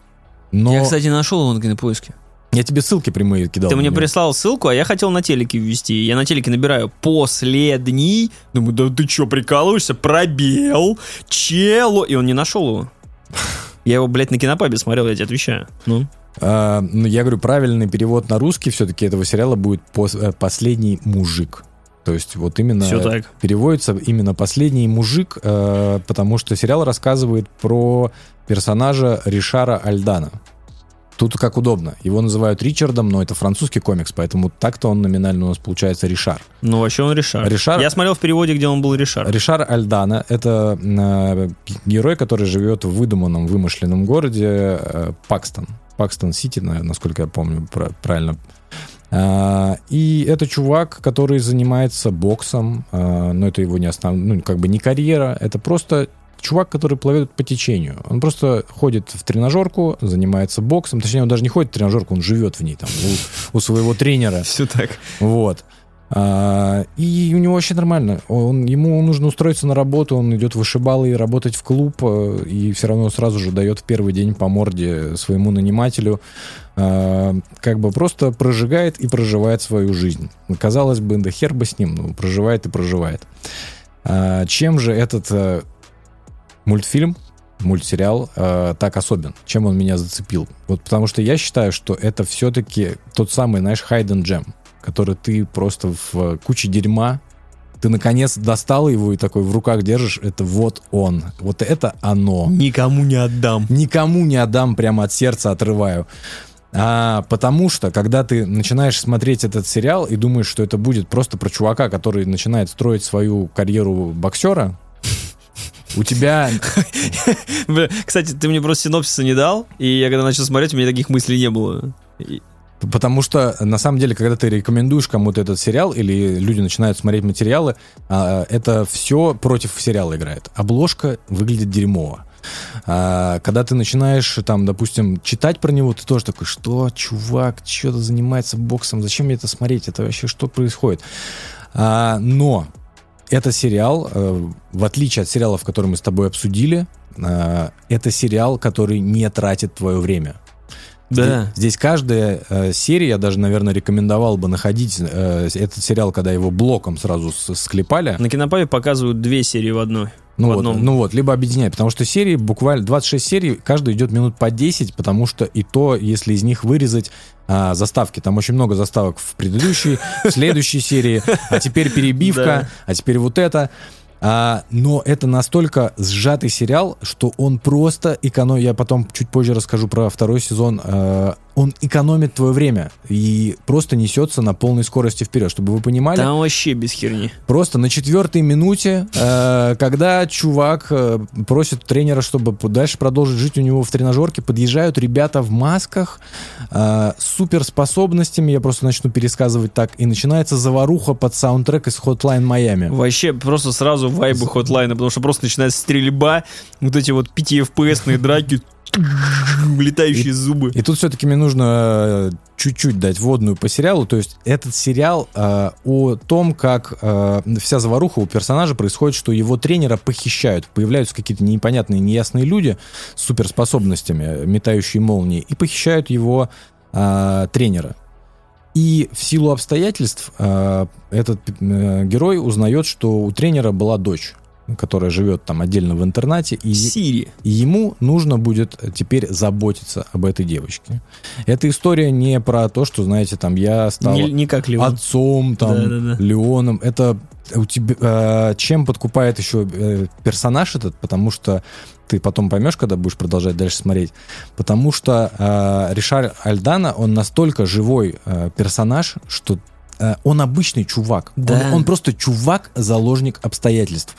Но Я, я, кстати, нашел его на кинопоиске. тебе ссылки прямые кидал. Ты мне прислал ссылку, а я хотел на телеке ввести. Я на телеке набираю «последний». Думаю, да ты что, прикалываешься? Пробел. Чело. И он не нашел его. Я его, блядь, на кинопабе смотрел, я тебе отвечаю. Ну, А, ну, я говорю, правильный перевод на русский все-таки этого сериала будет э, «Последний мужик». То есть вот именно все так. переводится именно «Последний мужик», э, потому что сериал рассказывает про персонажа Ришара Альдана. Тут как удобно. Его называют Ричардом, но это французский комикс, поэтому так-то он номинально у нас получается Ришар. Ну, вообще он Ришар. Ришар- Я смотрел в переводе, где он был Ришар. Ришар Альдана — это э, герой, который живет в выдуманном, вымышленном городе э, Пакстон. Пакстон-Сити, на- насколько я помню пра- правильно. А, И это чувак, который занимается боксом, а, но это его не основ... ну, как бы не карьера, это просто чувак, который плывет по течению. Он просто ходит в тренажерку, занимается боксом, точнее, он даже не ходит в тренажерку, он живет в ней там у, у своего тренера. Все так. Вот. А, и у него вообще нормально. Он, ему нужно устроиться на работу, он идет в вышибалы и работать в клуб, э, и все равно сразу же дает в первый день по морде своему нанимателю. А, как бы просто прожигает и проживает свою жизнь. Казалось бы, да хер бы с ним, но проживает и проживает. А, чем же этот э, мультфильм, мультсериал э, так особен? Чем он меня зацепил? Вот потому что я считаю, что это все-таки тот самый, знаешь, hidden gem, который ты просто в куче дерьма, ты наконец достал его и такой в руках держишь, это вот он, вот это оно. Никому не отдам. Никому не отдам, прямо от сердца отрываю. А, потому что, когда ты начинаешь смотреть этот сериал и думаешь, что это будет просто про чувака, который начинает строить свою карьеру боксера, у тебя Кстати, ты мне просто синопсиса не дал, и я когда начал смотреть, у меня таких мыслей не было. Потому что, на самом деле, когда ты рекомендуешь кому-то этот сериал, или люди начинают смотреть материалы, а, это все против сериала играет. Обложка выглядит дерьмово. А, Когда ты начинаешь, там, допустим, читать про него, ты тоже такой, что, чувак, что-то занимается боксом, зачем мне это смотреть, это вообще что происходит? А, Но это сериал, э, в отличие от сериалов, которые мы с тобой обсудили, э, это сериал, который не тратит твое время. Да. Здесь, здесь каждая э, серия, я даже, наверное, рекомендовал бы находить э, этот сериал, когда его блоком сразу склепали. На кинопаве показывают две серии в одной. Ну в вот, одном. ну вот, либо объединять, потому что серии буквально 26 серий, каждая идет минут по 10, потому что и то, если из них вырезать а, заставки, там очень много заставок в предыдущей, в следующей серии, а теперь перебивка, а теперь вот это. А, но это настолько сжатый сериал, что он просто экономит. Я потом чуть позже расскажу про второй сезон. а, он экономит твое время и просто несется на полной скорости вперед, чтобы вы понимали. Там вообще без херни. Просто на четвертой минуте, э, когда чувак э, просит тренера, чтобы дальше продолжить жить у него в тренажерке, подъезжают ребята в масках э, с суперспособностями, я просто начну пересказывать так, и начинается заваруха под саундтрек из Hotline Miami. Вообще просто сразу вайбы хотлайна, потому что просто начинается стрельба, вот эти вот 5 FPS-ные драки, летающие зубы. И тут все-таки мне нужно э, чуть-чуть дать водную по сериалу. То есть этот сериал э, о том, как э, вся заваруха у персонажа происходит, что его тренера похищают. Появляются какие-то непонятные, неясные люди с суперспособностями, метающие молнии, и похищают его э, тренера. И в силу обстоятельств э, этот э, герой узнает, что у тренера была дочь которая живет там отдельно в интернате, и, Сири. и ему нужно будет теперь заботиться об этой девочке. Эта история не про то, что, знаете, там я стал Не, не как Леон. отцом, там, Да-да-да. Леоном. Это у тебя, э, чем подкупает еще э, персонаж этот, потому что ты потом поймешь, когда будешь продолжать дальше смотреть, потому что э, Ришар Альдана, он настолько живой э, персонаж, что он обычный чувак. Да. Он, он просто чувак-заложник обстоятельств.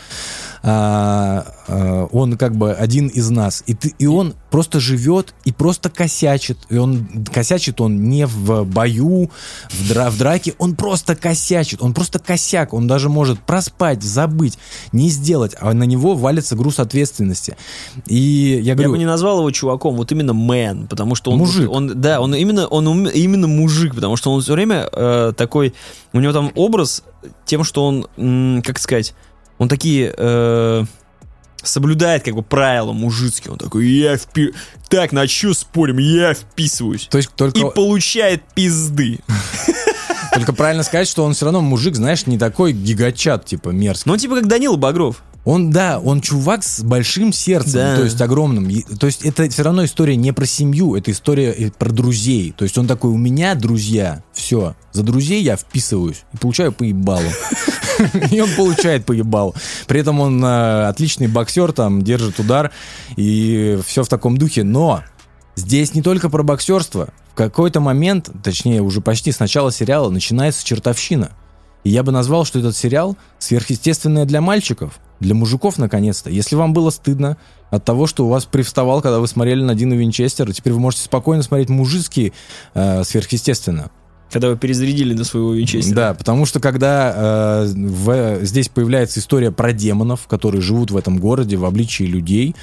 А, а, он как бы один из нас. И, ты, и он просто живет и просто косячит. И он косячит он не в бою, в, дра, в драке, он просто косячит. Он просто косяк. Он даже может проспать, забыть, не сделать. А на него валится груз ответственности. И я Я говорю... бы не назвал его чуваком, вот именно мэн, потому что он... Мужик. Он, да, он именно, он именно мужик, потому что он все время э, такой... У него там образ тем, что он, как сказать, он такие... э, соблюдает как бы правила мужицкие. Он такой, я впи... Так, на чё спорим? Я вписываюсь. То есть только... И получает пизды. Только правильно сказать, что он все равно мужик, знаешь, не такой гигачат, типа, мерзкий. Ну, типа как Данила Багров. Он, да, он чувак с большим сердцем, Да. то есть огромным. То есть это все равно история не про семью, это история про друзей. То есть он такой, у меня друзья, все, за друзей я вписываюсь и получаю поебалу. И он получает поебалу. При этом он э, отличный боксер, там, держит удар, и все в таком духе. Но Здесь не только про боксерство. В какой-то момент, точнее, уже почти с начала сериала, начинается чертовщина. И я бы назвал, что этот сериал сверхъестественное для мальчиков, для мужиков, наконец-то. Если вам было стыдно от того, что у вас привставал, когда вы смотрели на Дину Винчестер, теперь вы можете спокойно смотреть мужицкие э, сверхъестественно. Когда вы перезарядили на своего винчестера. Да, потому что когда э, в, здесь появляется история про демонов, которые живут в этом городе в обличии людей,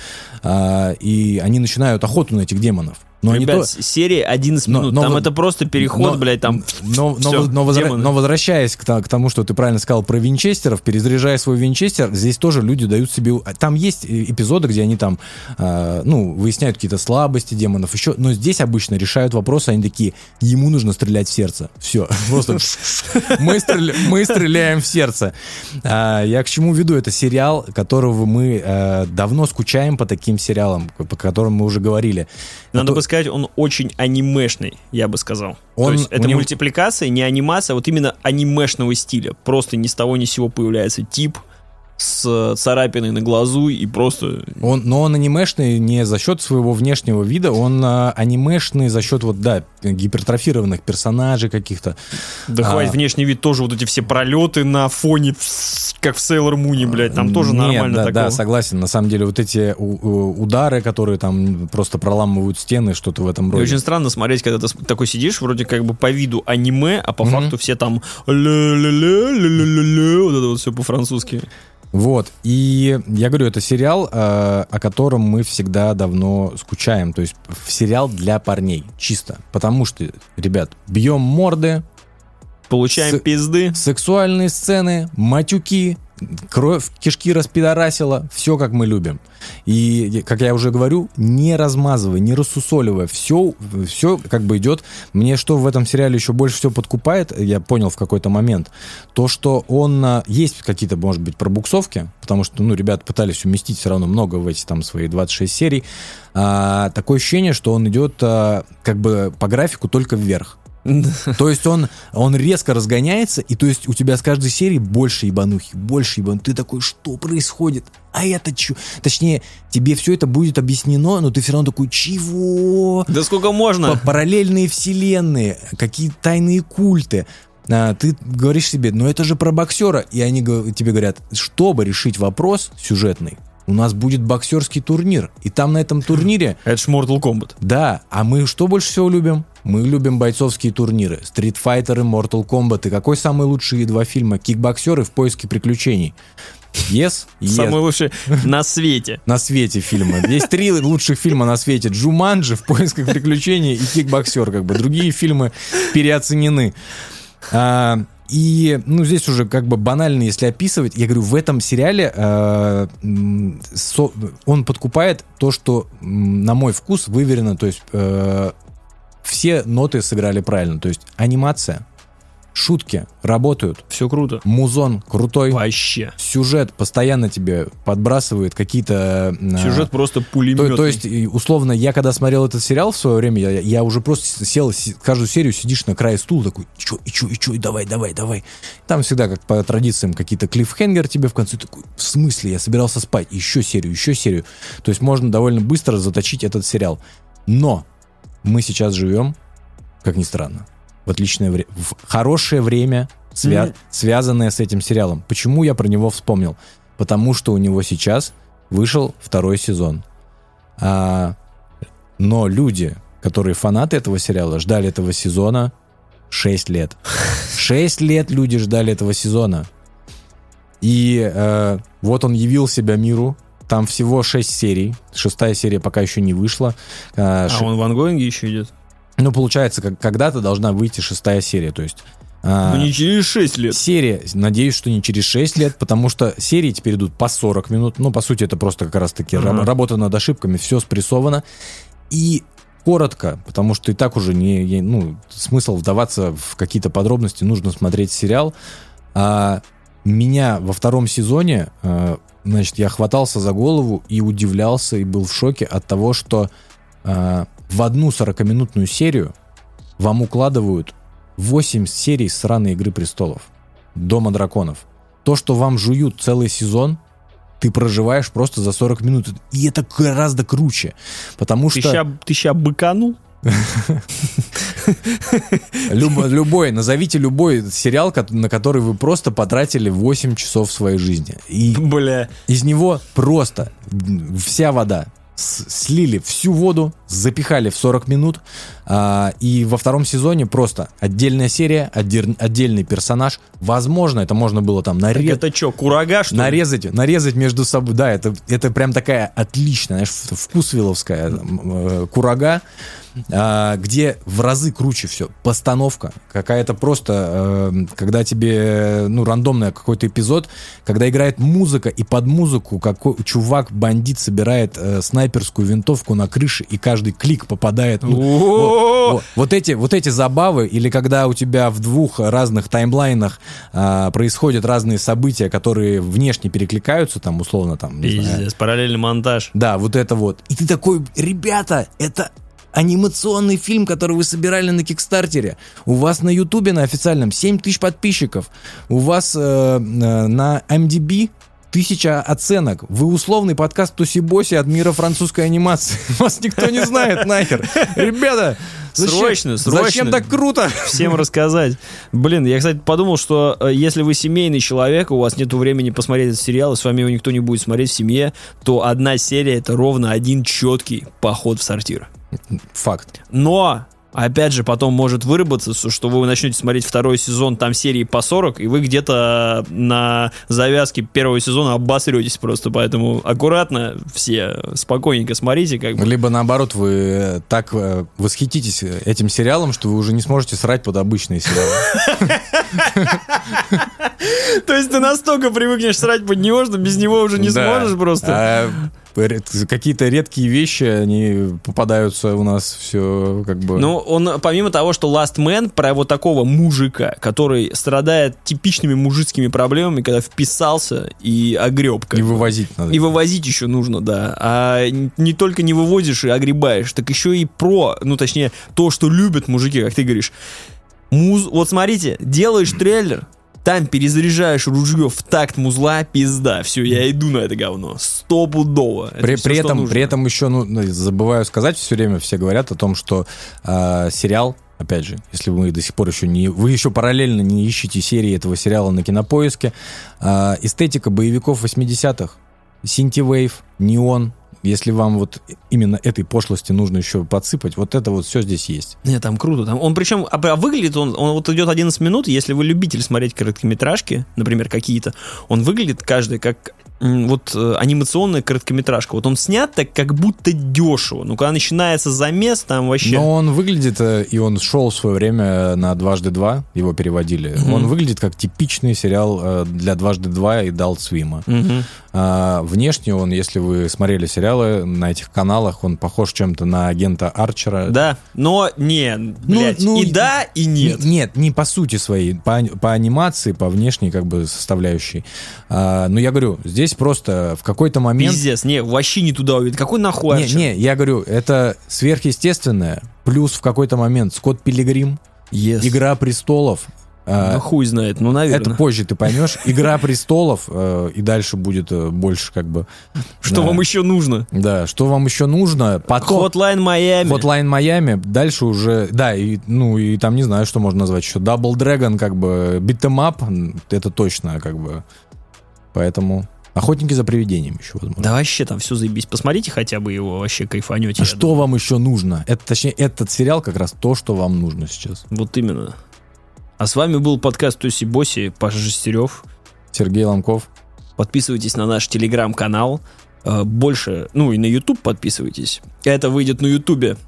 э, и они начинают охоту на этих демонов. Но Ребят, то... серия 11 минут, но, но, там это просто переход, но, блядь, там... Но, все, но, возра... но возвращаясь к, к тому, что ты правильно сказал про винчестеров, перезаряжая свой винчестер, здесь тоже люди дают себе... Там есть эпизоды, где они там, э, ну, выясняют какие-то слабости демонов, еще, но здесь обычно решают вопросы, они такие, ему нужно стрелять в сердце. Все, просто мы стреляем в сердце. А, я к чему веду? Это сериал, которого мы э, давно скучаем по таким сериалам, по которым мы уже говорили. Надо бы сказать, он очень анимешный, я бы сказал. Он, То есть это него... мультипликация, не анимация, а вот именно анимешного стиля. Просто ни с того ни с сего появляется тип, с царапиной на глазу и просто... Он, но он анимешный не за счет своего внешнего вида, он а, анимешный за счет вот, да, гипертрофированных персонажей каких-то. Да а... хватит, внешний вид тоже вот эти все пролеты на фоне, как в Сейлор Муне, блядь, там тоже Нет, нормально да, такого. Да, согласен, на самом деле вот эти удары, которые там просто проламывают стены, что-то в этом роде. И очень странно смотреть, когда ты такой сидишь, вроде как бы по виду аниме, а по mm-hmm. факту все там вот это вот все по-французски. Вот, и я говорю, это сериал, э, о котором мы всегда давно скучаем. То есть сериал для парней, чисто. Потому что, ребят, бьем морды. Получаем с- пизды. Сексуальные сцены, матюки, кровь, кишки распидорасила, все как мы любим. И, как я уже говорю, не размазывая, не рассусоливая, все, все как бы идет. Мне что в этом сериале еще больше всего подкупает, я понял в какой-то момент, то, что он, а, есть какие-то, может быть, пробуксовки, потому что, ну, ребята пытались уместить все равно много в эти там свои 26 серий, а, такое ощущение, что он идет а, как бы по графику только вверх. То есть он, он резко разгоняется, и то есть у тебя с каждой серии больше ебанухи, больше ебанухи. Ты такой, что происходит? А это что? Точнее, тебе все это будет объяснено, но ты все равно такой, чего? Да сколько можно? Параллельные вселенные, какие тайные культы. А, ты говоришь себе, ну это же про боксера. И они тебе говорят, чтобы решить вопрос сюжетный, у нас будет боксерский турнир. И там на этом турнире... Это ж Mortal Kombat. Да, а мы что больше всего любим? Мы любим бойцовские турниры. Street Fighter и Mortal Kombat. И какой самый лучшие два фильма? Кикбоксеры в поиске приключений. Yes, yes. Самый лучший на свете. На свете фильмы. Есть три лучших фильма на свете. Джуманджи в поисках приключений и Кикбоксер. Как бы другие фильмы переоценены. А, и, ну, здесь уже как бы банально, если описывать, я говорю, в этом сериале э, со, он подкупает то, что, на мой вкус, выверено, то есть э, все ноты сыграли правильно, то есть анимация, Шутки работают. Все круто. Музон крутой. Вообще. Сюжет постоянно тебе подбрасывает какие-то... А, Сюжет а, просто пулеметный. То, то есть, условно, я когда смотрел этот сериал в свое время, я, я уже просто сел, каждую серию сидишь на крае стула, такой, и чё, и чё, и чё, и давай, давай, давай. Там всегда, как по традициям, какие-то клиффхенгер тебе в конце такой, в смысле, я собирался спать, еще серию, еще серию. То есть можно довольно быстро заточить этот сериал. Но мы сейчас живем, как ни странно, в отличное время, в хорошее время, свя- mm-hmm. связанное с этим сериалом. Почему я про него вспомнил? Потому что у него сейчас вышел второй сезон. А, но люди, которые фанаты этого сериала, ждали этого сезона 6 лет. 6 лет люди ждали этого сезона. И э, вот он явил себя миру. Там всего 6 серий. Шестая серия пока еще не вышла. Э, а ш... он в ангоинге еще идет? Ну, получается, как, когда-то должна выйти шестая серия, то есть... А, ну, не через 6 лет. Серия, надеюсь, что не через 6 лет, потому что серии теперь идут по 40 минут. Ну, по сути, это просто как раз-таки uh-huh. работа над ошибками, все спрессовано. И коротко, потому что и так уже не, ну, смысл вдаваться в какие-то подробности, нужно смотреть сериал. А, меня во втором сезоне, а, значит, я хватался за голову и удивлялся, и был в шоке от того, что а, в одну 40-минутную серию вам укладывают 8 серий сраной Игры Престолов. Дома драконов. То, что вам жуют целый сезон, ты проживаешь просто за 40 минут. И это гораздо круче. Потому Ты что... ща, ты ща быканул? Любо- любой, назовите любой сериал, на который вы просто потратили 8 часов своей жизни. И Бля. из него просто вся вода. Слили всю воду, запихали в 40 минут. а, и во втором сезоне просто отдельная серия, отдер- отдельный персонаж. Возможно, это можно было там нарезать. это что, курага, что ли? Нарезать, нарезать между собой. Да, это, это прям такая отличная, знаешь, в- вкусвилловская м, э, курага, а, где в разы круче все. Постановка какая-то просто, э, когда тебе, ну, рандомный какой-то эпизод, когда играет музыка, и под музыку какой чувак, бандит собирает э, снайперскую винтовку на крыше, и каждый клик попадает. ну, вот, эти, вот эти забавы, или когда у тебя в двух разных таймлайнах а, происходят разные события, которые внешне перекликаются, там, условно, там, не знаю. Пиздец, параллельный монтаж. Да, вот это вот. И ты такой, ребята, это анимационный фильм, который вы собирали на Кикстартере. У вас на Ютубе на официальном 7 тысяч подписчиков. У вас э, э, на MDB тысяча оценок. Вы условный подкаст Туси-Боси от мира французской анимации. Вас никто не знает нахер. Ребята, зачем- Срочно, срочно. Зачем так круто? Всем рассказать. Блин, я, кстати, подумал, что э, если вы семейный человек, у вас нет времени посмотреть этот сериал, и с вами его никто не будет смотреть в семье, то одна серия — это ровно один четкий поход в сортир. Факт. Но, опять же, потом может выработаться, что вы начнете смотреть второй сезон, там серии по 40, и вы где-то на завязке первого сезона обосретесь просто, поэтому аккуратно все, спокойненько смотрите, как бы. Либо наоборот, вы э, так э, восхититесь этим сериалом, что вы уже не сможете срать под обычные сериалы. То есть ты настолько привыкнешь срать под него, что без него уже не сможешь просто. Какие-то редкие вещи, они попадаются у нас все как бы... Ну, он, помимо того, что Last Man про вот такого мужика, который страдает типичными мужицкими проблемами, когда вписался и огреб. и вывозить надо. И вывозить еще нужно, да. А не только не вывозишь и огребаешь, так еще и про, ну точнее, то, что любят мужики, как ты говоришь. Муз... Вот смотрите, делаешь трейлер, там перезаряжаешь ружье в такт музла, пизда. Все, я иду на это говно. Стопудово. Это При, всё, при этом, нужно. при этом еще, ну, ну, забываю сказать, все время все говорят о том, что э, сериал, опять же, если вы до сих пор еще не... Вы еще параллельно не ищете серии этого сериала на кинопоиске, э, эстетика боевиков 80-х, Синтивейв, Неон, если вам вот именно этой пошлости нужно еще подсыпать, вот это вот все здесь есть. Не, там круто. Там, он причем, а, а выглядит он, он вот идет 11 минут, если вы любитель смотреть короткометражки, например, какие-то, он выглядит каждый как вот э, анимационная короткометражка. Вот он снят так, как будто дешево. Ну, когда начинается замес, там вообще... Но он выглядит, э, и он шел в свое время на «Дважды два», его переводили. Мгм. Он выглядит как типичный сериал э, для «Дважды два» и «Далт Свима». Мгм. А, внешне он, если вы смотрели сериалы на этих каналах, он похож чем-то на агента Арчера. Да, но не, блядь, ну, и да, и нет. Нет, не по сути своей, по, по анимации, по внешней как бы составляющей. А, ну, я говорю, здесь просто в какой-то момент... Пиздец, не, вообще не туда увидит. Какой нахуй Не, Арчер? не, я говорю, это сверхъестественное, плюс в какой-то момент Скотт Пилигрим, Yes. Игра престолов. А, Ну, хуй знает, ну, наверное. это позже ты поймешь. Игра престолов, э, и дальше будет э, больше как бы... Что да. вам еще нужно? Да, что вам еще нужно? Потом... Hotline Miami. Hotline Miami, дальше уже, да, и, ну, и там не знаю, что можно назвать еще. Double Dragon, как бы, beat 'em up, это точно, как бы. Поэтому охотники за привидением еще, возможно. Да вообще там все заебись. Посмотрите хотя бы его, вообще кайфанете. А что вам еще нужно? Это, точнее, этот сериал как раз то, что вам нужно сейчас. Вот именно. А с вами был подкаст Туси Боси, Паша Жестерев. Сергей Ломков. Подписывайтесь на наш телеграм-канал. Э, Больше, ну и на YouTube подписывайтесь. Это выйдет на YouTube.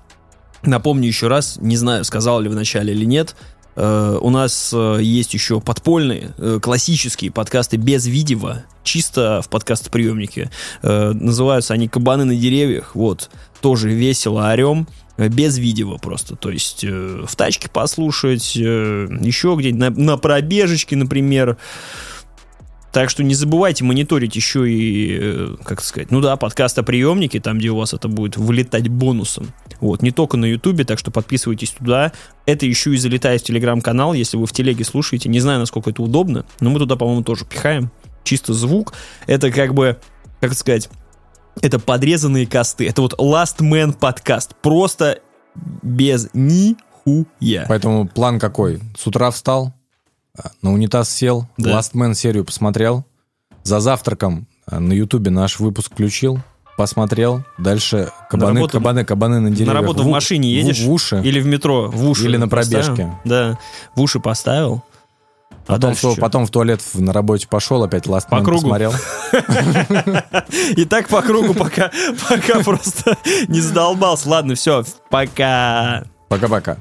Напомню еще раз, не знаю, сказал ли в начале или нет. э, У нас э, есть еще подпольные, классические подкасты без видео, чисто в подкастоприемнике. Э, Называются они «Кабаны на деревьях». Вот, тоже весело орем. Э, Без видео просто, то есть э, в тачке послушать, э, еще где-нибудь на, на пробежечке, например. Так что не забывайте мониторить еще и, э, как сказать, ну да, подкастоприемники, там, где у вас это будет вылетать бонусом. Вот, не только на Ютубе, так что подписывайтесь туда. Это еще и залетает в Телеграм-канал, если вы в Телеге слушаете. Не знаю, насколько это удобно, но мы туда, по-моему, тоже пихаем. Чисто звук. Это как бы как сказать, это подрезанные косты. Это вот Last Man подкаст. Просто без нихуя. Поэтому план какой? С утра встал, а, на унитаз сел, Да. Last Man серию посмотрел, за завтраком а, на Ютубе наш выпуск включил, посмотрел, дальше кабаны, работу- кабаны, кабаны на деревьях. На работу в у- машине в- едешь? В, уши. Или в метро, в уши Или на поставил? пробежке. Да, в уши поставил. А Потом, в, чё? потом в туалет на работе пошел, опять Last По кругу. посмотрел. И так по кругу, пока, пока просто не задолбался. Ладно, все, пока. Пока-пока.